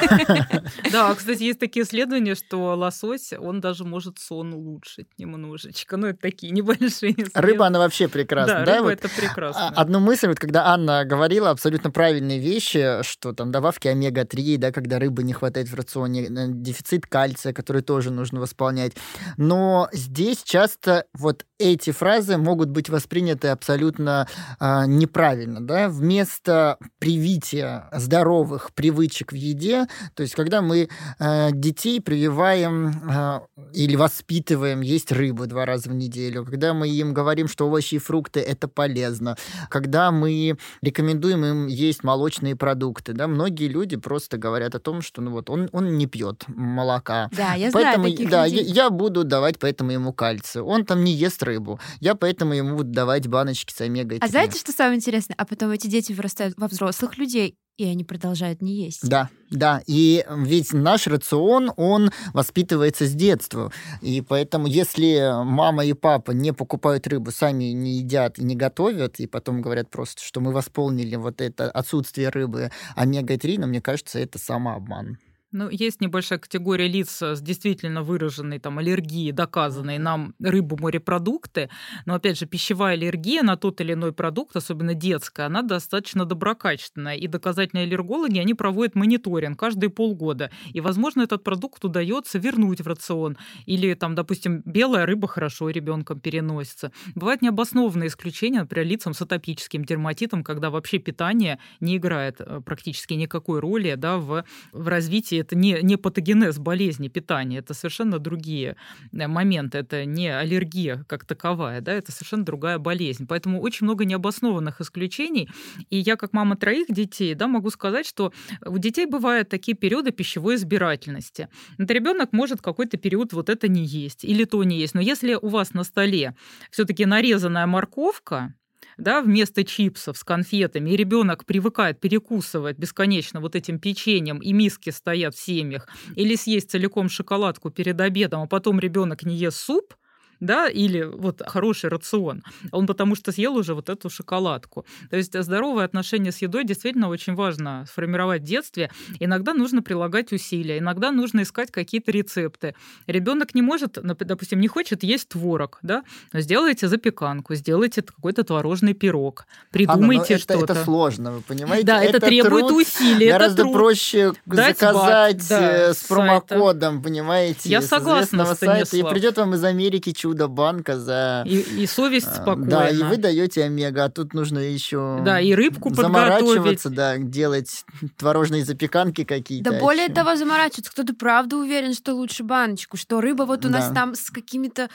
Да, кстати, есть такие исследования, что лосось, он даже может сон улучшить немножечко. Ну, это такие небольшие Рыба, она вообще прекрасна. Да, рыба это прекрасно. Одну мысль, вот когда Анна говорила абсолютно правильные вещи, что там добавки омега-3, да, когда рыбы не хватает в рационе, э, дефицит кальция, который тоже нужно восполнять. Но здесь часто вот эти фразы могут быть восприняты абсолютно э, неправильно. Да? Вместо привития здоровых привычек в еде, то есть когда мы э, детей прививаем э, или воспитываем есть рыбу два раза в неделю, когда мы им говорим, что овощи и фрукты это полезно, когда мы рекомендуем им есть молочные продукты, да, многие люди просто говорят о том, что ну вот он, он не пьет молока. Да, я поэтому, знаю таких да, людей. Я, я буду давать поэтому ему кальций. Он там не ест рыбу. Я поэтому ему буду давать баночки с омегой. А знаете, что самое интересное? А потом эти дети вырастают во взрослых людей, и они продолжают не есть. Да, да. И ведь наш рацион, он воспитывается с детства. И поэтому, если мама и папа не покупают рыбу, сами не едят и не готовят, и потом говорят просто, что мы восполнили вот это отсутствие рыбы омега-3, но мне кажется, это самообман. Ну, есть небольшая категория лиц с действительно выраженной там аллергией, доказанной нам рыбу, морепродукты. Но, опять же, пищевая аллергия на тот или иной продукт, особенно детская, она достаточно доброкачественная. И доказательные аллергологи, они проводят мониторинг каждые полгода. И, возможно, этот продукт удается вернуть в рацион. Или, там, допустим, белая рыба хорошо ребенком переносится. Бывают необоснованные исключения, например, лицам с атопическим дерматитом, когда вообще питание не играет э, практически никакой роли да, в, в развитии это не, не патогенез болезни питания, это совершенно другие э, моменты, это не аллергия как таковая, да, это совершенно другая болезнь. Поэтому очень много необоснованных исключений. И я, как мама троих детей, да, могу сказать, что у детей бывают такие периоды пищевой избирательности. Это ребенок может какой-то период вот это не есть или то не есть. Но если у вас на столе все-таки нарезанная морковка, да, вместо чипсов с конфетами, и ребенок привыкает перекусывать бесконечно вот этим печеньем, и миски стоят в семьях, или съесть целиком шоколадку перед обедом, а потом ребенок не ест суп, да, или вот хороший рацион, он потому что съел уже вот эту шоколадку. То есть здоровое отношение с едой действительно очень важно сформировать в детстве. Иногда нужно прилагать усилия, иногда нужно искать какие-то рецепты. Ребенок не может, допустим, не хочет есть творог, да, сделайте запеканку, сделайте какой-то творожный пирог, придумайте Анна, что-то. Это сложно, вы понимаете? Да, это, это требует труд, усилий. Гораздо это проще Дать заказать бат, да, э, с промокодом, понимаете? Я согласна, сайта, И придет вам из Америки чудо-банка за... И, и совесть спокойна. Да, и вы даете омега, а тут нужно еще... Да, и рыбку заморачиваться, да, делать творожные запеканки какие-то. Да более того, заморачиваться. Кто-то правда уверен, что лучше баночку, что рыба вот у нас там с какими-то...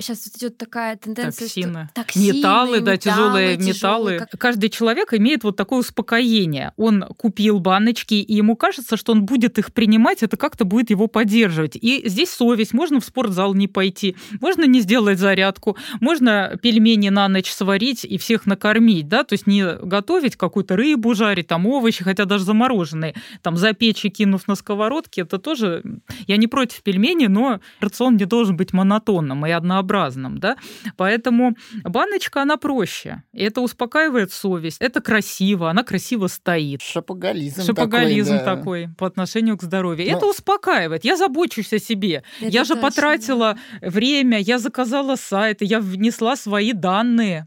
Сейчас а, вот идет такая тенденция, Токсины. Что... Токсины металлы, да, тяжелые металлы. Как... Каждый человек имеет вот такое успокоение. Он купил баночки, и ему кажется, что он будет их принимать, это как-то будет его поддерживать. И здесь совесть. Можно в спортзал не пойти, можно не сделать зарядку, можно пельмени на ночь сварить и всех накормить, да, то есть не готовить какую-то рыбу, жарить там овощи, хотя даже замороженные, там запечь и кинув на сковородке, это тоже... Я не против пельменей, но рацион не должен быть монотонным и однообразным, да, поэтому баночка, она проще, и это успокаивает совесть, это красиво, она красиво стоит. Шапоголизм, Шапоголизм такой, да. такой по отношению к здоровью. Но... Это успокаивает. Я забочусь о себе. Это я же точно. потратила время, я заказала сайт, я внесла свои данные.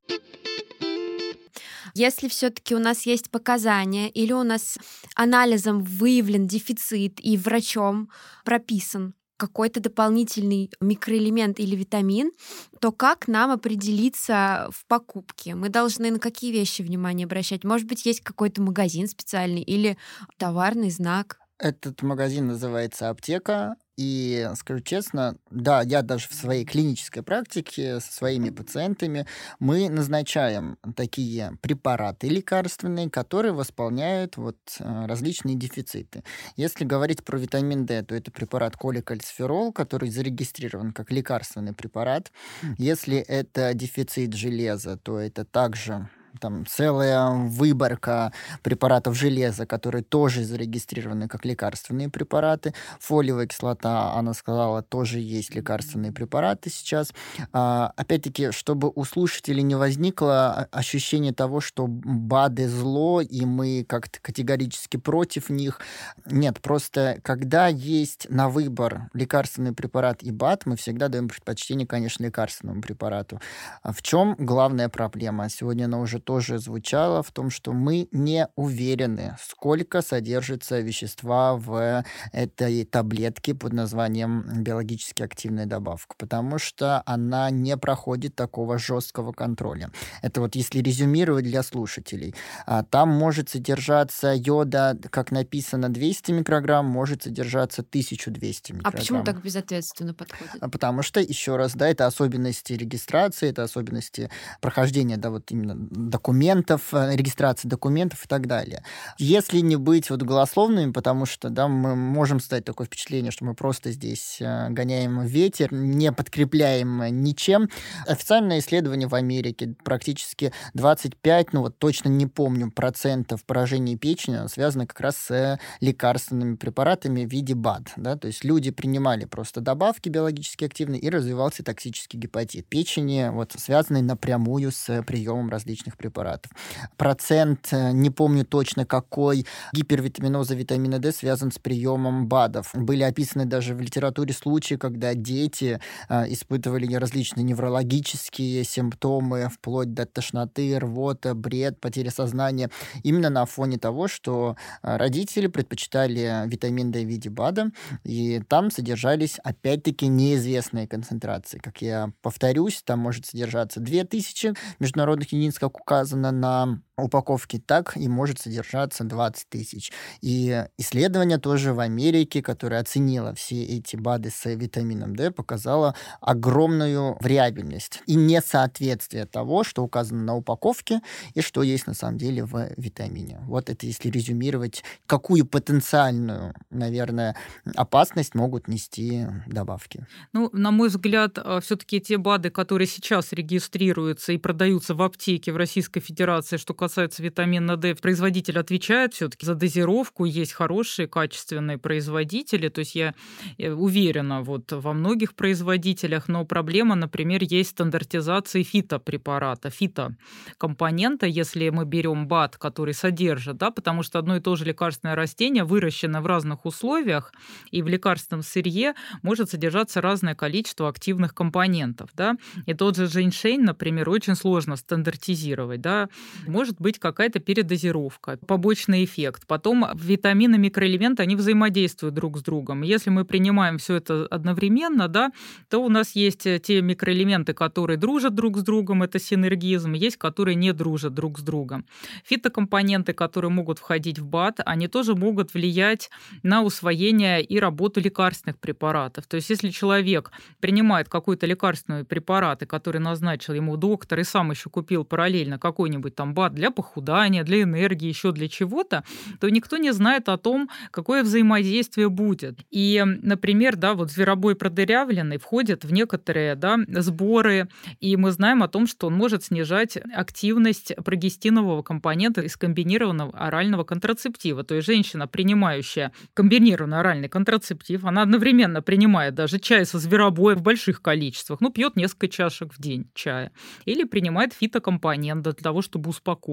Если все-таки у нас есть показания или у нас анализом выявлен дефицит и врачом прописан какой-то дополнительный микроэлемент или витамин, то как нам определиться в покупке? Мы должны на какие вещи внимание обращать? Может быть, есть какой-то магазин специальный или товарный знак? Этот магазин называется «Аптека». И скажу честно, да, я даже в своей клинической практике со своими пациентами мы назначаем такие препараты лекарственные, которые восполняют вот э, различные дефициты. Если говорить про витамин D, то это препарат коликальциферол, который зарегистрирован как лекарственный препарат. Если это дефицит железа, то это также там целая выборка препаратов железа, которые тоже зарегистрированы как лекарственные препараты. Фолиевая кислота, она сказала, тоже есть лекарственные препараты сейчас. А, опять-таки, чтобы у слушателей не возникло ощущение того, что БАДы зло, и мы как-то категорически против них. Нет, просто когда есть на выбор лекарственный препарат и БАД, мы всегда даем предпочтение, конечно, лекарственному препарату. А в чем главная проблема? Сегодня она уже тоже звучало в том, что мы не уверены, сколько содержится вещества в этой таблетке под названием биологически активная добавка, потому что она не проходит такого жесткого контроля. Это вот если резюмировать для слушателей. А, там может содержаться йода, как написано, 200 микрограмм, может содержаться 1200 микрограмм. А почему так безответственно подходит? А потому что, еще раз, да, это особенности регистрации, это особенности прохождения, да, вот именно документов, э, регистрации документов и так далее. Если не быть вот голословными, потому что да, мы можем стать такое впечатление, что мы просто здесь э, гоняем ветер, не подкрепляем ничем. Официальное исследование в Америке практически 25, ну вот точно не помню, процентов поражений печени связано как раз с лекарственными препаратами в виде БАД. Да? То есть люди принимали просто добавки биологически активные и развивался токсический гепатит печени, вот связанный напрямую с приемом различных препаратов. Процент, э, не помню точно какой, гипервитаминоза витамина D связан с приемом БАДов. Были описаны даже в литературе случаи, когда дети э, испытывали различные неврологические симптомы, вплоть до тошноты, рвота, бред, потери сознания, именно на фоне того, что э, родители предпочитали витамин D в виде БАДа, и там содержались, опять-таки, неизвестные концентрации. Как я повторюсь, там может содержаться 2000 международных единиц, указано, указано на упаковки так и может содержаться 20 тысяч. И исследование тоже в Америке, которое оценило все эти БАДы с витамином D, показало огромную вариабельность и несоответствие того, что указано на упаковке и что есть на самом деле в витамине. Вот это если резюмировать, какую потенциальную, наверное, опасность могут нести добавки. Ну, на мой взгляд, э, все-таки те БАДы, которые сейчас регистрируются и продаются в аптеке в Российской Федерации, что касается касается витамина D, производитель отвечает все-таки за дозировку, есть хорошие, качественные производители, то есть я уверена вот во многих производителях, но проблема, например, есть стандартизация фитопрепарата, фитокомпонента, если мы берем БАТ, который содержит, да, потому что одно и то же лекарственное растение выращено в разных условиях, и в лекарственном сырье может содержаться разное количество активных компонентов, да, и тот же женьшень, например, очень сложно стандартизировать, да, может быть какая-то передозировка, побочный эффект. Потом витамины, микроэлементы, они взаимодействуют друг с другом. Если мы принимаем все это одновременно, да, то у нас есть э, те микроэлементы, которые дружат друг с другом, это синергизм, есть, которые не дружат друг с другом. Фитокомпоненты, которые могут входить в БАТ, они тоже могут влиять на усвоение и работу лекарственных препаратов. То есть если человек принимает какой-то лекарственный препарат, который назначил ему доктор, и сам еще купил параллельно какой-нибудь там БАТ для похудания, для энергии, еще для чего-то, то никто не знает о том, какое взаимодействие будет. И, например, да, вот зверобой продырявленный входит в некоторые да, сборы, и мы знаем о том, что он может снижать активность прогестинового компонента из комбинированного орального контрацептива. То есть женщина, принимающая комбинированный оральный контрацептив, она одновременно принимает даже чай со зверобоем в больших количествах, ну, пьет несколько чашек в день чая, или принимает фитокомпонент для того, чтобы успокоиться.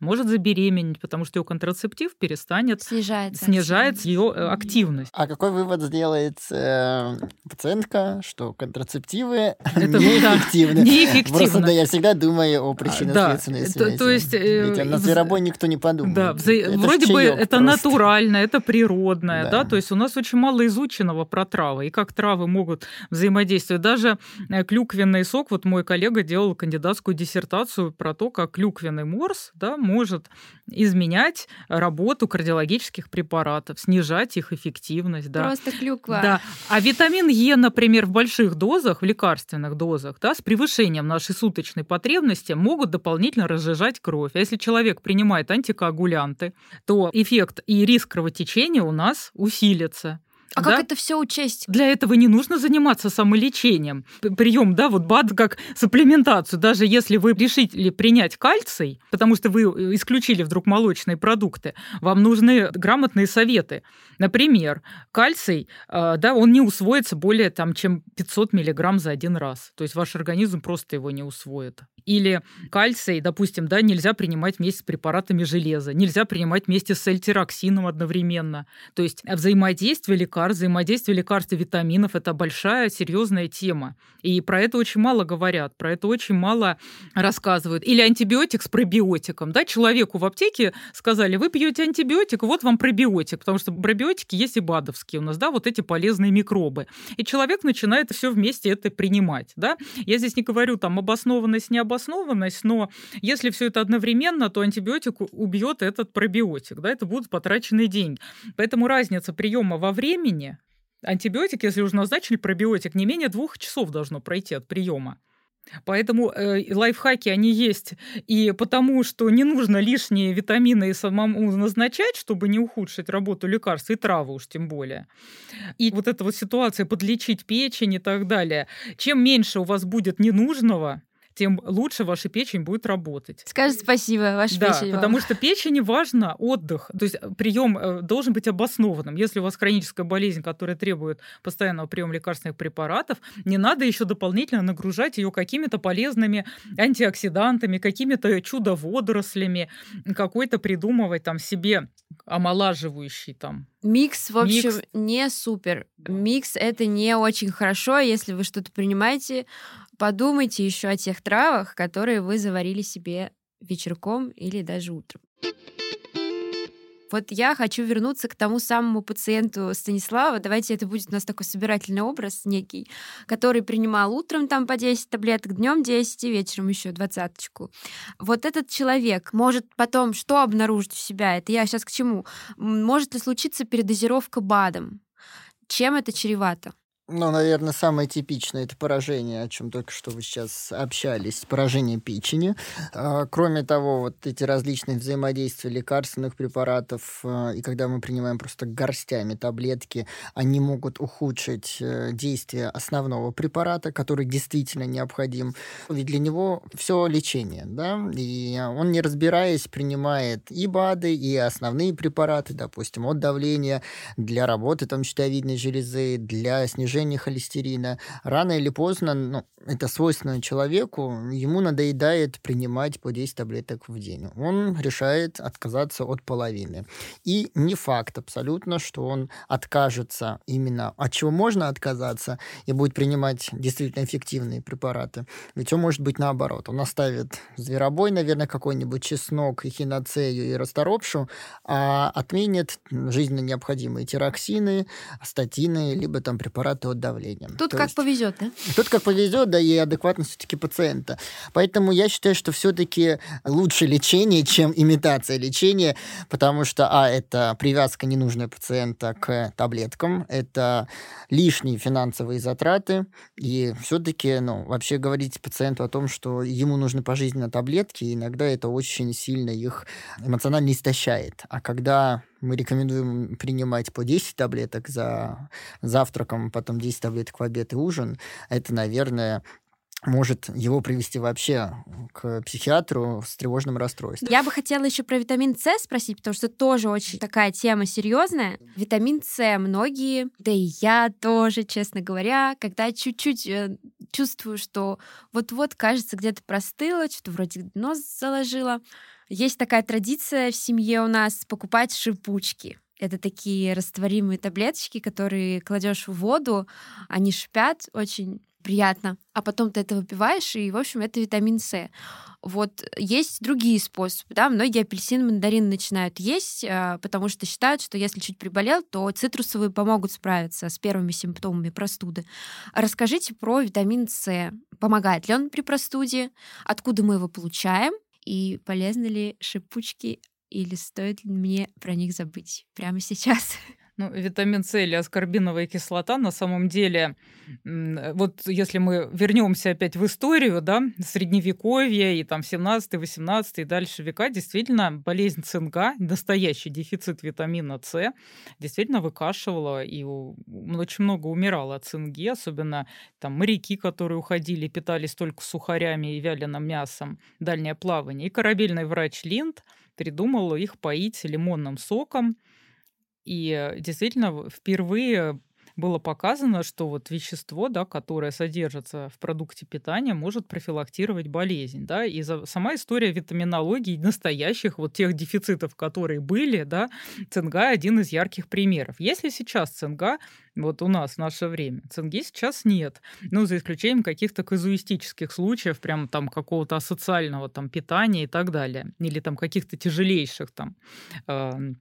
Может забеременеть, потому что ее контрацептив перестанет снижается, снижает ее э, активность. А какой вывод сделает э, пациентка, что контрацептивы это, <laughs> неэффективны? неэффективны. Просто да, я всегда думаю о причинно-следственной да, связи. То, то есть, э, Ведь на зверобой никто не подумает. Да, вза... вроде бы это просто. натурально, это природное, да. да, то есть у нас очень мало изученного про травы и как травы могут взаимодействовать. Даже э, клюквенный сок, вот мой коллега делал кандидатскую диссертацию про то, как клюквенный морс да, может изменять работу кардиологических препаратов, снижать их эффективность. Да. Просто клюква. Да. А витамин Е, например, в больших дозах, в лекарственных дозах, да, с превышением нашей суточной потребности могут дополнительно разжижать кровь. А если человек принимает антикоагулянты, то эффект и риск кровотечения у нас усилится. А да? как это все учесть? Для этого не нужно заниматься самолечением. Прием, да, вот БАД как сапплементацию. Даже если вы решили принять кальций, потому что вы э, исключили вдруг молочные продукты, вам нужны грамотные советы. Например, кальций, э, да, он не усвоится более там, чем 500 миллиграмм за один раз. То есть ваш организм просто его не усвоит. Или кальций, допустим, да, нельзя принимать вместе с препаратами железа, нельзя принимать вместе с эльтироксином одновременно. То есть взаимодействие лекарств, взаимодействие лекарств и витаминов – это большая, серьезная тема. И про это очень мало говорят, про это очень мало рассказывают. Или антибиотик с пробиотиком. Да? Человеку в аптеке сказали, вы пьете антибиотик, вот вам пробиотик, потому что пробиотики есть и БАДовские у нас, да, вот эти полезные микробы. И человек начинает все вместе это принимать. Да? Я здесь не говорю там обоснованность, необоснованность, обоснованность, но если все это одновременно, то антибиотик убьет этот пробиотик, да, это будут потраченные деньги. Поэтому разница приема во времени антибиотик, если уже назначили пробиотик, не менее двух часов должно пройти от приема. Поэтому э, лайфхаки, они есть и потому, что не нужно лишние витамины самому назначать, чтобы не ухудшить работу лекарств, и травы уж тем более. И вот эта вот ситуация подлечить печень и так далее. Чем меньше у вас будет ненужного, тем лучше ваша печень будет работать. Скажет спасибо, ваша да, печень. Потому вам. что печени важно отдых. То есть э, прием э, должен быть обоснованным. Если у вас хроническая болезнь, которая требует постоянного приема лекарственных препаратов, не надо еще дополнительно нагружать ее какими-то полезными антиоксидантами, какими-то чудо-водорослями, какой-то придумывать там себе омолаживающий там Микс, в общем, Микс. не супер. Микс это не очень хорошо, если вы что-то принимаете подумайте еще о тех травах, которые вы заварили себе вечерком или даже утром. Вот я хочу вернуться к тому самому пациенту Станислава. Давайте это будет у нас такой собирательный образ некий, который принимал утром там по 10 таблеток, днем 10 и вечером еще двадцаточку. Вот этот человек может потом что обнаружить у себя? Это я сейчас к чему? Может ли случиться передозировка БАДом? Чем это чревато? Ну, наверное, самое типичное это поражение, о чем только что вы сейчас общались, поражение печени. А, кроме того, вот эти различные взаимодействия лекарственных препаратов, а, и когда мы принимаем просто горстями таблетки, они могут ухудшить э, действие основного препарата, который действительно необходим. Ведь для него все лечение, да, и он, не разбираясь, принимает и БАДы, и основные препараты, допустим, от давления, для работы там щитовидной железы, для снижения снижения холестерина. Рано или поздно, ну, это свойственно человеку, ему надоедает принимать по 10 таблеток в день. Он решает отказаться от половины. И не факт абсолютно, что он откажется именно от чего можно отказаться и будет принимать действительно эффективные препараты. Ведь он может быть наоборот. Он оставит зверобой, наверное, какой-нибудь чеснок, эхиноцею и расторопшу, а отменит жизненно необходимые тироксины, статины, либо там препараты от давления. Тут То как есть, повезет, да? Тут как повезет, да, и адекватность все-таки пациента. Поэтому я считаю, что все-таки лучше лечение, чем имитация лечения, потому что, а, это привязка ненужная пациента к таблеткам, это лишние финансовые затраты, и все-таки, ну, вообще говорить пациенту о том, что ему нужны пожизненно таблетки, иногда это очень сильно их эмоционально истощает. А когда мы рекомендуем принимать по 10 таблеток за завтраком, потом 10 таблеток в обед и ужин. Это, наверное, может его привести вообще к психиатру с тревожным расстройством. Я бы хотела еще про витамин С спросить, потому что тоже очень такая тема серьезная. Витамин С многие, да и я тоже, честно говоря, когда чуть-чуть э, чувствую, что вот-вот, кажется, где-то простыло, что-то вроде нос заложила, есть такая традиция в семье у нас покупать шипучки. Это такие растворимые таблеточки, которые кладешь в воду, они шипят очень приятно, а потом ты это выпиваешь, и, в общем, это витамин С. Вот есть другие способы, да, многие апельсины, мандарины начинают есть, а, потому что считают, что если чуть приболел, то цитрусовые помогут справиться с первыми симптомами простуды. Расскажите про витамин С. Помогает ли он при простуде? Откуда мы его получаем? И полезны ли шипучки или стоит ли мне про них забыть прямо сейчас? <laughs> Ну, витамин С или аскорбиновая кислота на самом деле, вот если мы вернемся опять в историю, да, средневековье и там 17 18 и дальше века, действительно болезнь цинга, настоящий дефицит витамина С, действительно выкашивала и очень много умирало от цинги, особенно там моряки, которые уходили, питались только сухарями и вяленым мясом, дальнее плавание. И корабельный врач Линд придумал их поить лимонным соком, и э, действительно впервые было показано, что вот вещество, да, которое содержится в продукте питания, может профилактировать болезнь. Да? И за, сама история витаминологии настоящих вот тех дефицитов, которые были, да, цинга один из ярких примеров. Если сейчас цинга вот у нас в наше время. Цинги сейчас нет. Ну, за исключением каких-то казуистических случаев, прям там какого-то асоциального там питания и так далее. Или там каких-то тяжелейших там э,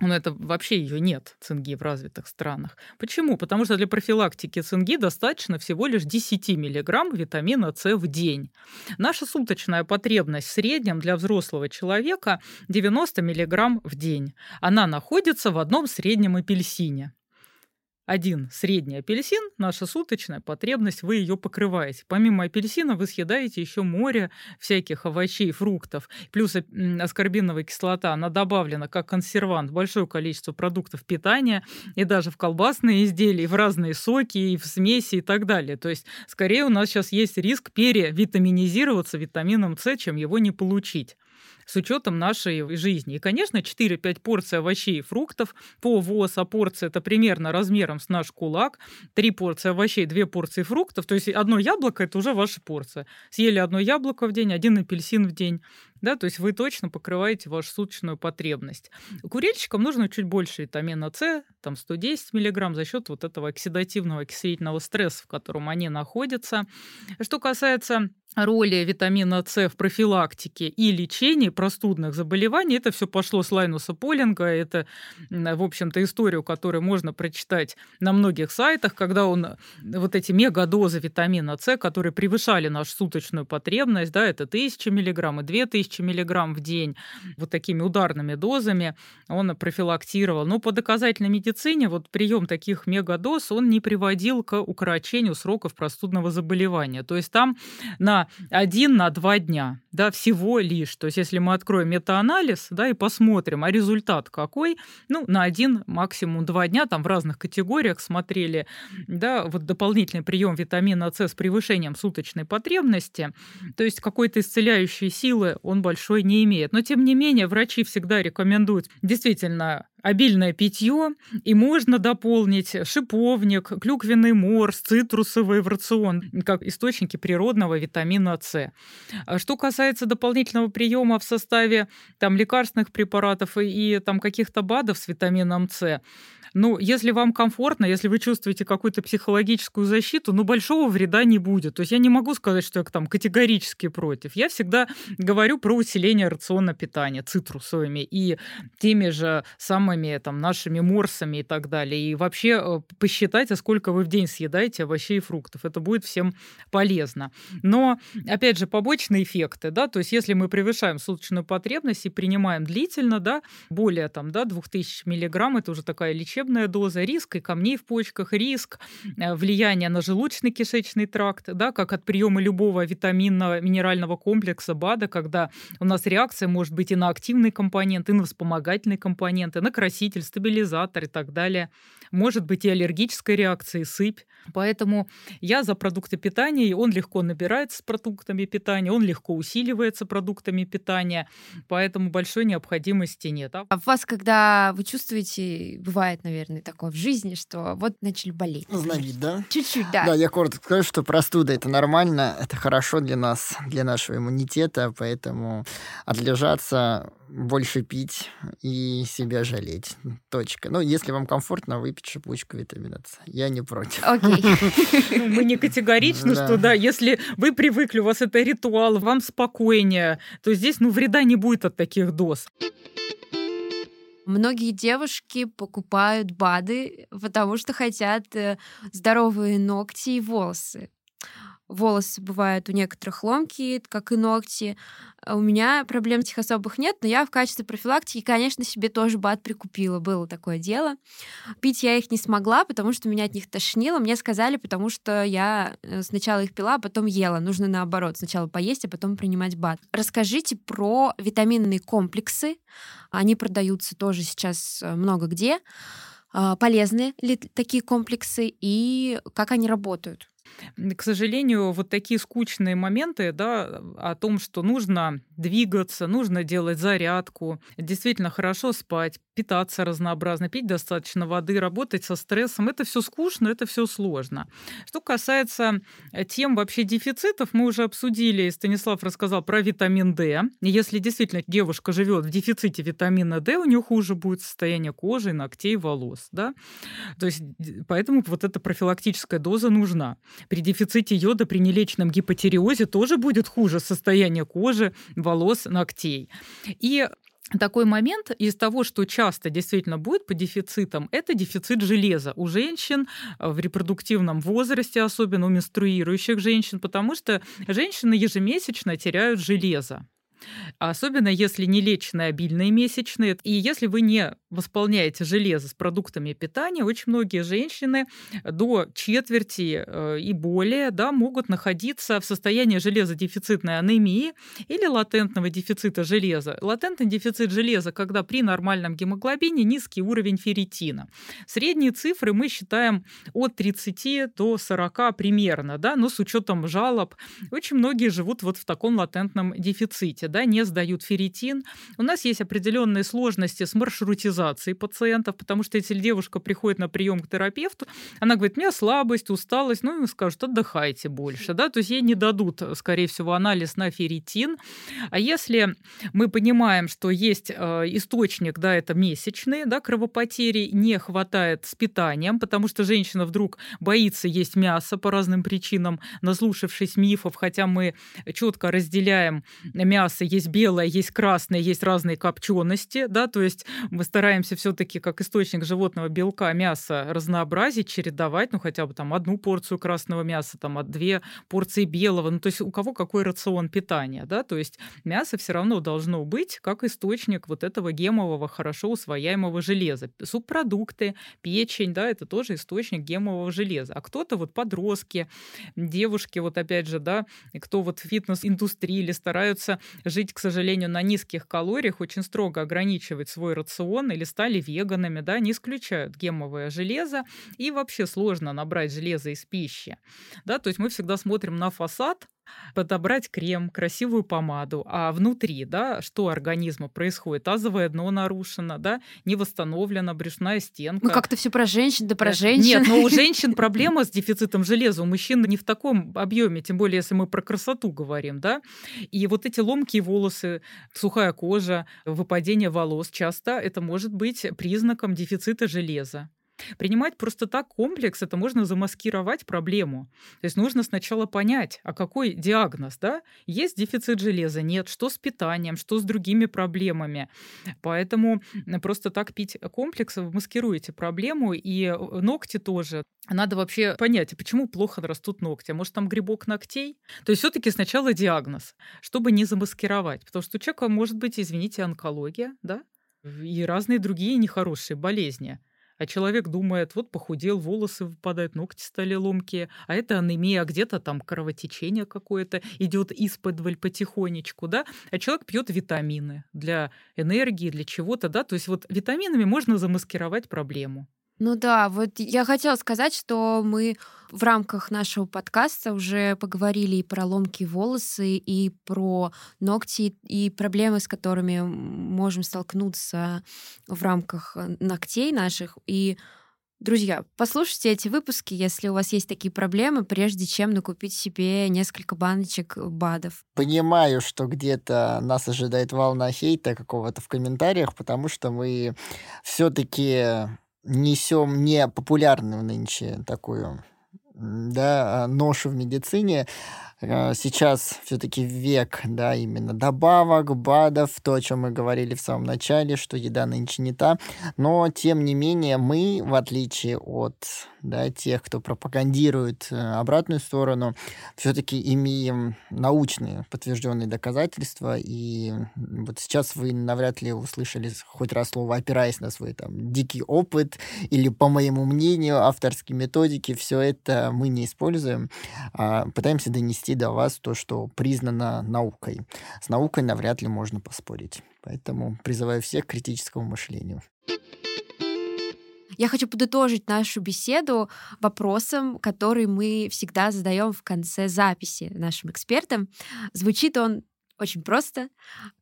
но это вообще ее нет, цинги в развитых странах. Почему? Потому что для профилактики цинги достаточно всего лишь 10 мг витамина С в день. Наша суточная потребность в среднем для взрослого человека 90 мг в день. Она находится в одном среднем апельсине один средний апельсин, наша суточная потребность, вы ее покрываете. Помимо апельсина вы съедаете еще море всяких овощей, фруктов. Плюс аскорбиновая кислота, она добавлена как консервант в большое количество продуктов питания и даже в колбасные изделия, и в разные соки, и в смеси и так далее. То есть скорее у нас сейчас есть риск перевитаминизироваться витамином С, чем его не получить с учетом нашей жизни. И, конечно, 4-5 порций овощей и фруктов по ВОЗ, а порция это примерно размером с наш кулак, 3 порции овощей, 2 порции фруктов, то есть одно яблоко это уже ваша порция. Съели одно яблоко в день, один апельсин в день, да, то есть вы точно покрываете вашу суточную потребность. Курильщикам нужно чуть больше витамина С, там 110 мг за счет вот этого оксидативного окислительного стресса, в котором они находятся. Что касается роли витамина С в профилактике и лечении простудных заболеваний. Это все пошло с Лайнуса Полинга. Это, в общем-то, историю, которую можно прочитать на многих сайтах, когда он вот эти мегадозы витамина С, которые превышали нашу суточную потребность, да, это 1000 миллиграмм и 2000 2000 миллиграмм в день, вот такими ударными дозами он профилактировал. Но по доказательной медицине вот прием таких мегадоз, он не приводил к укорочению сроков простудного заболевания. То есть там на один, на два дня, да, всего лишь. То есть если мы откроем метаанализ, да, и посмотрим, а результат какой, ну, на один, максимум два дня, там в разных категориях смотрели, да, вот дополнительный прием витамина С с превышением суточной потребности, то есть какой-то исцеляющей силы он большой не имеет. Но тем не менее врачи всегда рекомендуют действительно обильное питье, и можно дополнить шиповник, клюквенный морс, цитрусовый в рацион, как источники природного витамина С. А что касается дополнительного приема в составе там, лекарственных препаратов и, и там, каких-то БАДов с витамином С, ну, если вам комфортно, если вы чувствуете какую-то психологическую защиту, ну, большого вреда не будет. То есть я не могу сказать, что я там категорически против. Я всегда говорю про усиление рациона питания цитрусовыми и теми же самыми там нашими морсами и так далее. И вообще э, посчитайте, сколько вы в день съедаете овощей и фруктов. Это будет всем полезно. Но, опять же, побочные эффекты, да, то есть если мы превышаем суточную потребность и принимаем длительно, да, более там, да, 2000 миллиграмм, это уже такая лечебная лечебная доза, риск и камней в почках, риск э, влияния на желудочно-кишечный тракт, да, как от приема любого витаминного минерального комплекса БАДа, когда у нас реакция может быть и на активный компонент, и на вспомогательный компонент, и на краситель, стабилизатор и так далее. Может быть и аллергическая реакция, и сыпь. Поэтому я за продукты питания, и он легко набирается с продуктами питания, он легко усиливается продуктами питания, поэтому большой необходимости нет. А в вас, когда вы чувствуете, бывает, наверное, такое в жизни, что вот начали болеть. Знавид, да? Чуть-чуть, да. Да, я коротко скажу, что простуда это нормально, это хорошо для нас, для нашего иммунитета, поэтому отлежаться, больше пить и себя жалеть. Точка. Ну, если вам комфортно, выпить шипучку витамина С. Я не против. Окей. <laughs> Мы не категоричны, что да, если вы привыкли, у вас это ритуал, вам спокойнее, то здесь, ну, вреда не будет от таких доз. Многие девушки покупают БАДы, потому что хотят э, здоровые ногти и волосы. Волосы бывают у некоторых ломкие, как и ногти. У меня проблем этих особых нет, но я в качестве профилактики, конечно, себе тоже бат прикупила. Было такое дело. Пить я их не смогла, потому что меня от них тошнило. Мне сказали, потому что я э, сначала их пила, а потом ела. Нужно наоборот. Сначала поесть, а потом принимать бат. Расскажите про витаминные комплексы. Они продаются тоже сейчас э, много где. А, полезны ли такие комплексы и как они работают? К сожалению, вот такие скучные моменты, да, о том, что нужно двигаться, нужно делать зарядку, действительно хорошо спать, питаться разнообразно, пить достаточно воды, работать со стрессом. Это все скучно, это все сложно. Что касается э, тем вообще дефицитов, мы уже обсудили, Станислав рассказал про витамин D. Если действительно девушка живет в дефиците витамина D, у нее хуже будет состояние кожи, ногтей, волос. Да? То есть поэтому вот эта профилактическая доза нужна. При дефиците йода, при нелечном гипотериозе тоже будет хуже состояние кожи, волос, ногтей. И такой момент из того, что часто действительно будет по дефицитам, это дефицит железа у женщин э, в репродуктивном возрасте, особенно у менструирующих женщин, потому что женщины ежемесячно теряют железо. Особенно если не леченые обильные месячные. И если вы не восполняете железо с продуктами питания, очень многие женщины до четверти э, и более да, могут находиться в состоянии железодефицитной анемии или латентного дефицита железа. Латентный дефицит железа, когда при нормальном гемоглобине низкий уровень ферритина. Средние цифры мы считаем от 30 до 40 примерно, да, но с учетом жалоб. Очень многие живут вот в таком латентном дефиците да, не сдают ферритин. У нас есть определенные сложности с маршрутизацией пациентов, потому что если девушка приходит на прием к терапевту, она говорит, у меня слабость, усталость, ну, им скажут, отдыхайте больше, да, то есть ей не дадут, скорее всего, анализ на ферритин. А если мы понимаем, что есть э, источник, да, это месячные, да, кровопотери, не хватает с питанием, потому что женщина вдруг боится есть мясо по разным причинам, наслушавшись мифов, хотя мы четко разделяем мясо мясо есть белое, есть красное, есть разные копчености, да, то есть мы стараемся все-таки как источник животного белка мясо разнообразить, чередовать, ну хотя бы там одну порцию красного мяса, там две порции белого, ну то есть у кого какой рацион питания, да, то есть мясо все равно должно быть как источник вот этого гемового хорошо усвояемого железа. Субпродукты, печень, да, это тоже источник гемового железа. А кто-то вот подростки, девушки, вот опять же, да, кто вот в фитнес-индустрии или стараются жить, к сожалению, на низких калориях, очень строго ограничивать свой рацион или стали веганами, да, не исключают гемовое железо, и вообще сложно набрать железо из пищи. Да, то есть мы всегда смотрим на фасад, подобрать крем, красивую помаду, а внутри, да, что организма происходит? Тазовое дно нарушено, да, не восстановлена брюшная стенка. Ну как-то все про женщин, да про женщин. Нет, но у женщин <laughs> проблема с дефицитом железа, у мужчин не в таком объеме, тем более если мы про красоту говорим, да. И вот эти ломкие волосы, сухая кожа, выпадение волос часто это может быть признаком дефицита железа. Принимать просто так комплекс, это можно замаскировать проблему. То есть нужно сначала понять, а какой диагноз, да? Есть дефицит железа, нет, что с питанием, что с другими проблемами. Поэтому просто так пить комплекс, вы маскируете проблему, и э, ногти тоже. Надо вообще понять, а почему плохо растут ногти. А может, там грибок ногтей? То есть все-таки сначала диагноз, чтобы не замаскировать. Потому что у человека может быть, извините, онкология, да? И разные другие нехорошие болезни. А человек думает, вот похудел, волосы выпадают, ногти стали ломкие, а это анемия, а где-то там кровотечение какое-то идет из-под потихонечку, да, а человек пьет витамины для энергии, для чего-то, да, то есть вот витаминами можно замаскировать проблему. Ну да, вот я хотела сказать, что мы в рамках нашего подкаста уже поговорили и про ломкие волосы, и про ногти, и проблемы, с которыми можем столкнуться в рамках э, ногтей наших. И Друзья, послушайте эти выпуски, если у вас есть такие проблемы, прежде чем накупить себе несколько баночек БАДов. Понимаю, что где-то нас ожидает волна хейта какого-то в комментариях, потому что мы все-таки несем не популярную нынче такую да, ношу в медицине, сейчас все-таки век, да, именно добавок, БАДов, то, о чем мы говорили в самом начале, что еда нынче не та. Но, тем не менее, мы, в отличие от да, тех, кто пропагандирует э, обратную сторону, все-таки имеем научные подтвержденные доказательства. И вот сейчас вы навряд ли услышали хоть раз слово, опираясь на свой там дикий опыт или, по моему мнению, авторские методики. Все это мы не используем, а пытаемся донести донести до вас то, что признано наукой. С наукой навряд ли можно поспорить. Поэтому призываю всех к критическому мышлению. Я хочу подытожить нашу беседу вопросом, который мы всегда задаем в конце записи нашим экспертам. Звучит он очень просто.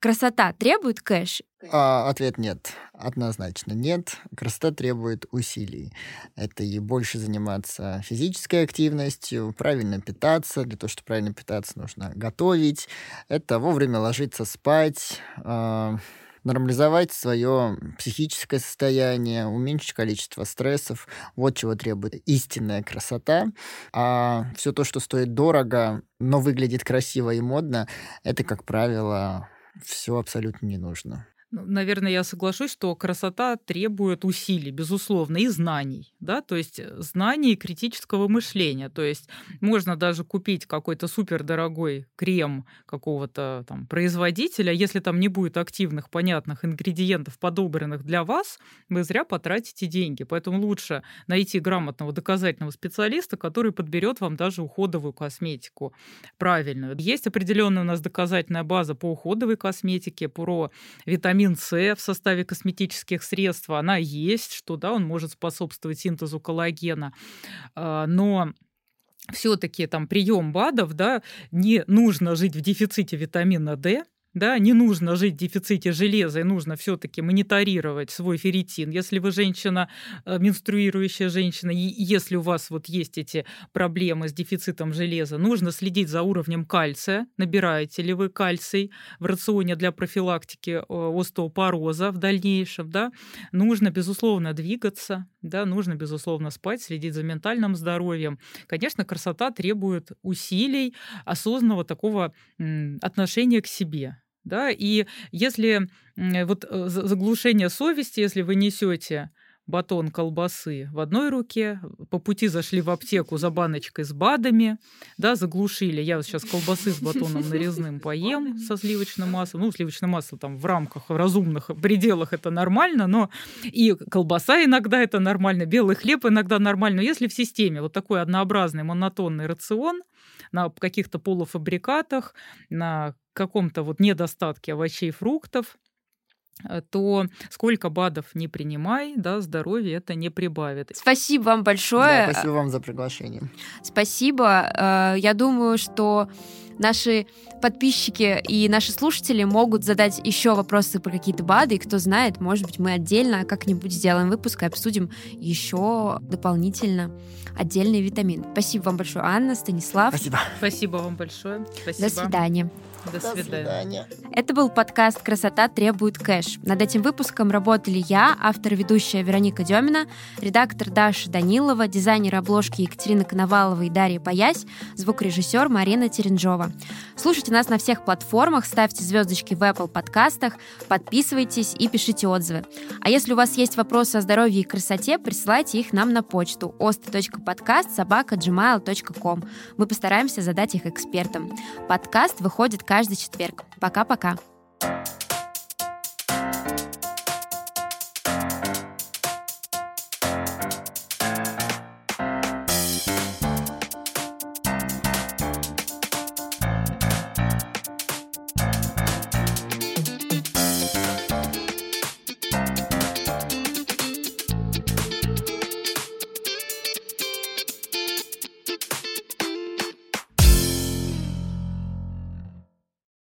Красота требует кэш? А, ответ нет. Однозначно нет. Красота требует усилий. Это и больше заниматься физической активностью, правильно питаться. Для того, чтобы правильно питаться, нужно готовить. Это вовремя ложиться спать. Э нормализовать свое психическое состояние, уменьшить количество стрессов. Вот чего требует истинная красота. А все то, что стоит дорого, но выглядит красиво и модно, это, как правило, все абсолютно не нужно. Ну, наверное, я соглашусь, что красота требует усилий, безусловно, и знаний, да, то есть э, знаний критического мышления. То есть можно даже купить какой-то супердорогой крем какого-то там производителя, если там не будет активных, понятных ингредиентов, подобранных для вас, вы зря потратите деньги. Поэтому лучше найти грамотного доказательного специалиста, который подберет вам даже уходовую косметику правильную. Есть определенная у нас доказательная база по уходовой косметике, про витамины витамин С в составе косметических средств, она есть, что да, он может способствовать синтезу коллагена. А, но все-таки там прием БАДов, да, не нужно жить в дефиците витамина D, да, не нужно жить в дефиците железа, и нужно все-таки мониторировать свой ферритин. Если вы женщина, э, менструирующая женщина, и если у вас вот есть эти проблемы с дефицитом железа, нужно следить за уровнем кальция, набираете ли вы кальций в рационе для профилактики э, остеопороза в дальнейшем, да, нужно, безусловно, двигаться, да, нужно, безусловно, спать, следить за ментальным здоровьем. Конечно, красота требует усилий, осознанного такого отношения к себе Да? И если вот э, заглушение совести, если вы несете батон колбасы в одной руке, по пути зашли в аптеку за баночкой с БАДами, да, заглушили. Я вот сейчас колбасы с батоном нарезным поем со сливочным маслом. Ну, сливочное масло там в рамках, в разумных пределах это нормально, но и колбаса иногда это нормально, белый хлеб иногда нормально. Но если в системе вот такой однообразный монотонный рацион на каких-то полуфабрикатах, на каком-то вот недостатке овощей и фруктов, то сколько БАДов не принимай, да, здоровье это не прибавит. Спасибо вам большое. Да, спасибо вам за приглашение. Спасибо. Э, я думаю, что наши подписчики и наши слушатели могут задать еще вопросы про какие-то БАДы, и кто знает, может быть, мы отдельно как-нибудь сделаем выпуск и обсудим еще дополнительно отдельный витамин. Спасибо вам большое, Анна, Станислав. Спасибо. Спасибо вам большое. Спасибо. До свидания. До свидания. До свидания. Это был подкаст «Красота требует кэш». Над этим выпуском работали я, автор-ведущая Вероника Демина, редактор Даша Данилова, дизайнер обложки Екатерина Коновалова и Дарья Паясь, звукорежиссер Марина Теренжова. Слушайте нас на всех платформах, ставьте звездочки в Apple подкастах, подписывайтесь и пишите отзывы. А если у вас есть вопросы о здоровье и красоте, присылайте их нам на почту ost.podcast собака Мы постараемся задать их экспертам. Подкаст выходит каждый четверг. Пока-пока. thank you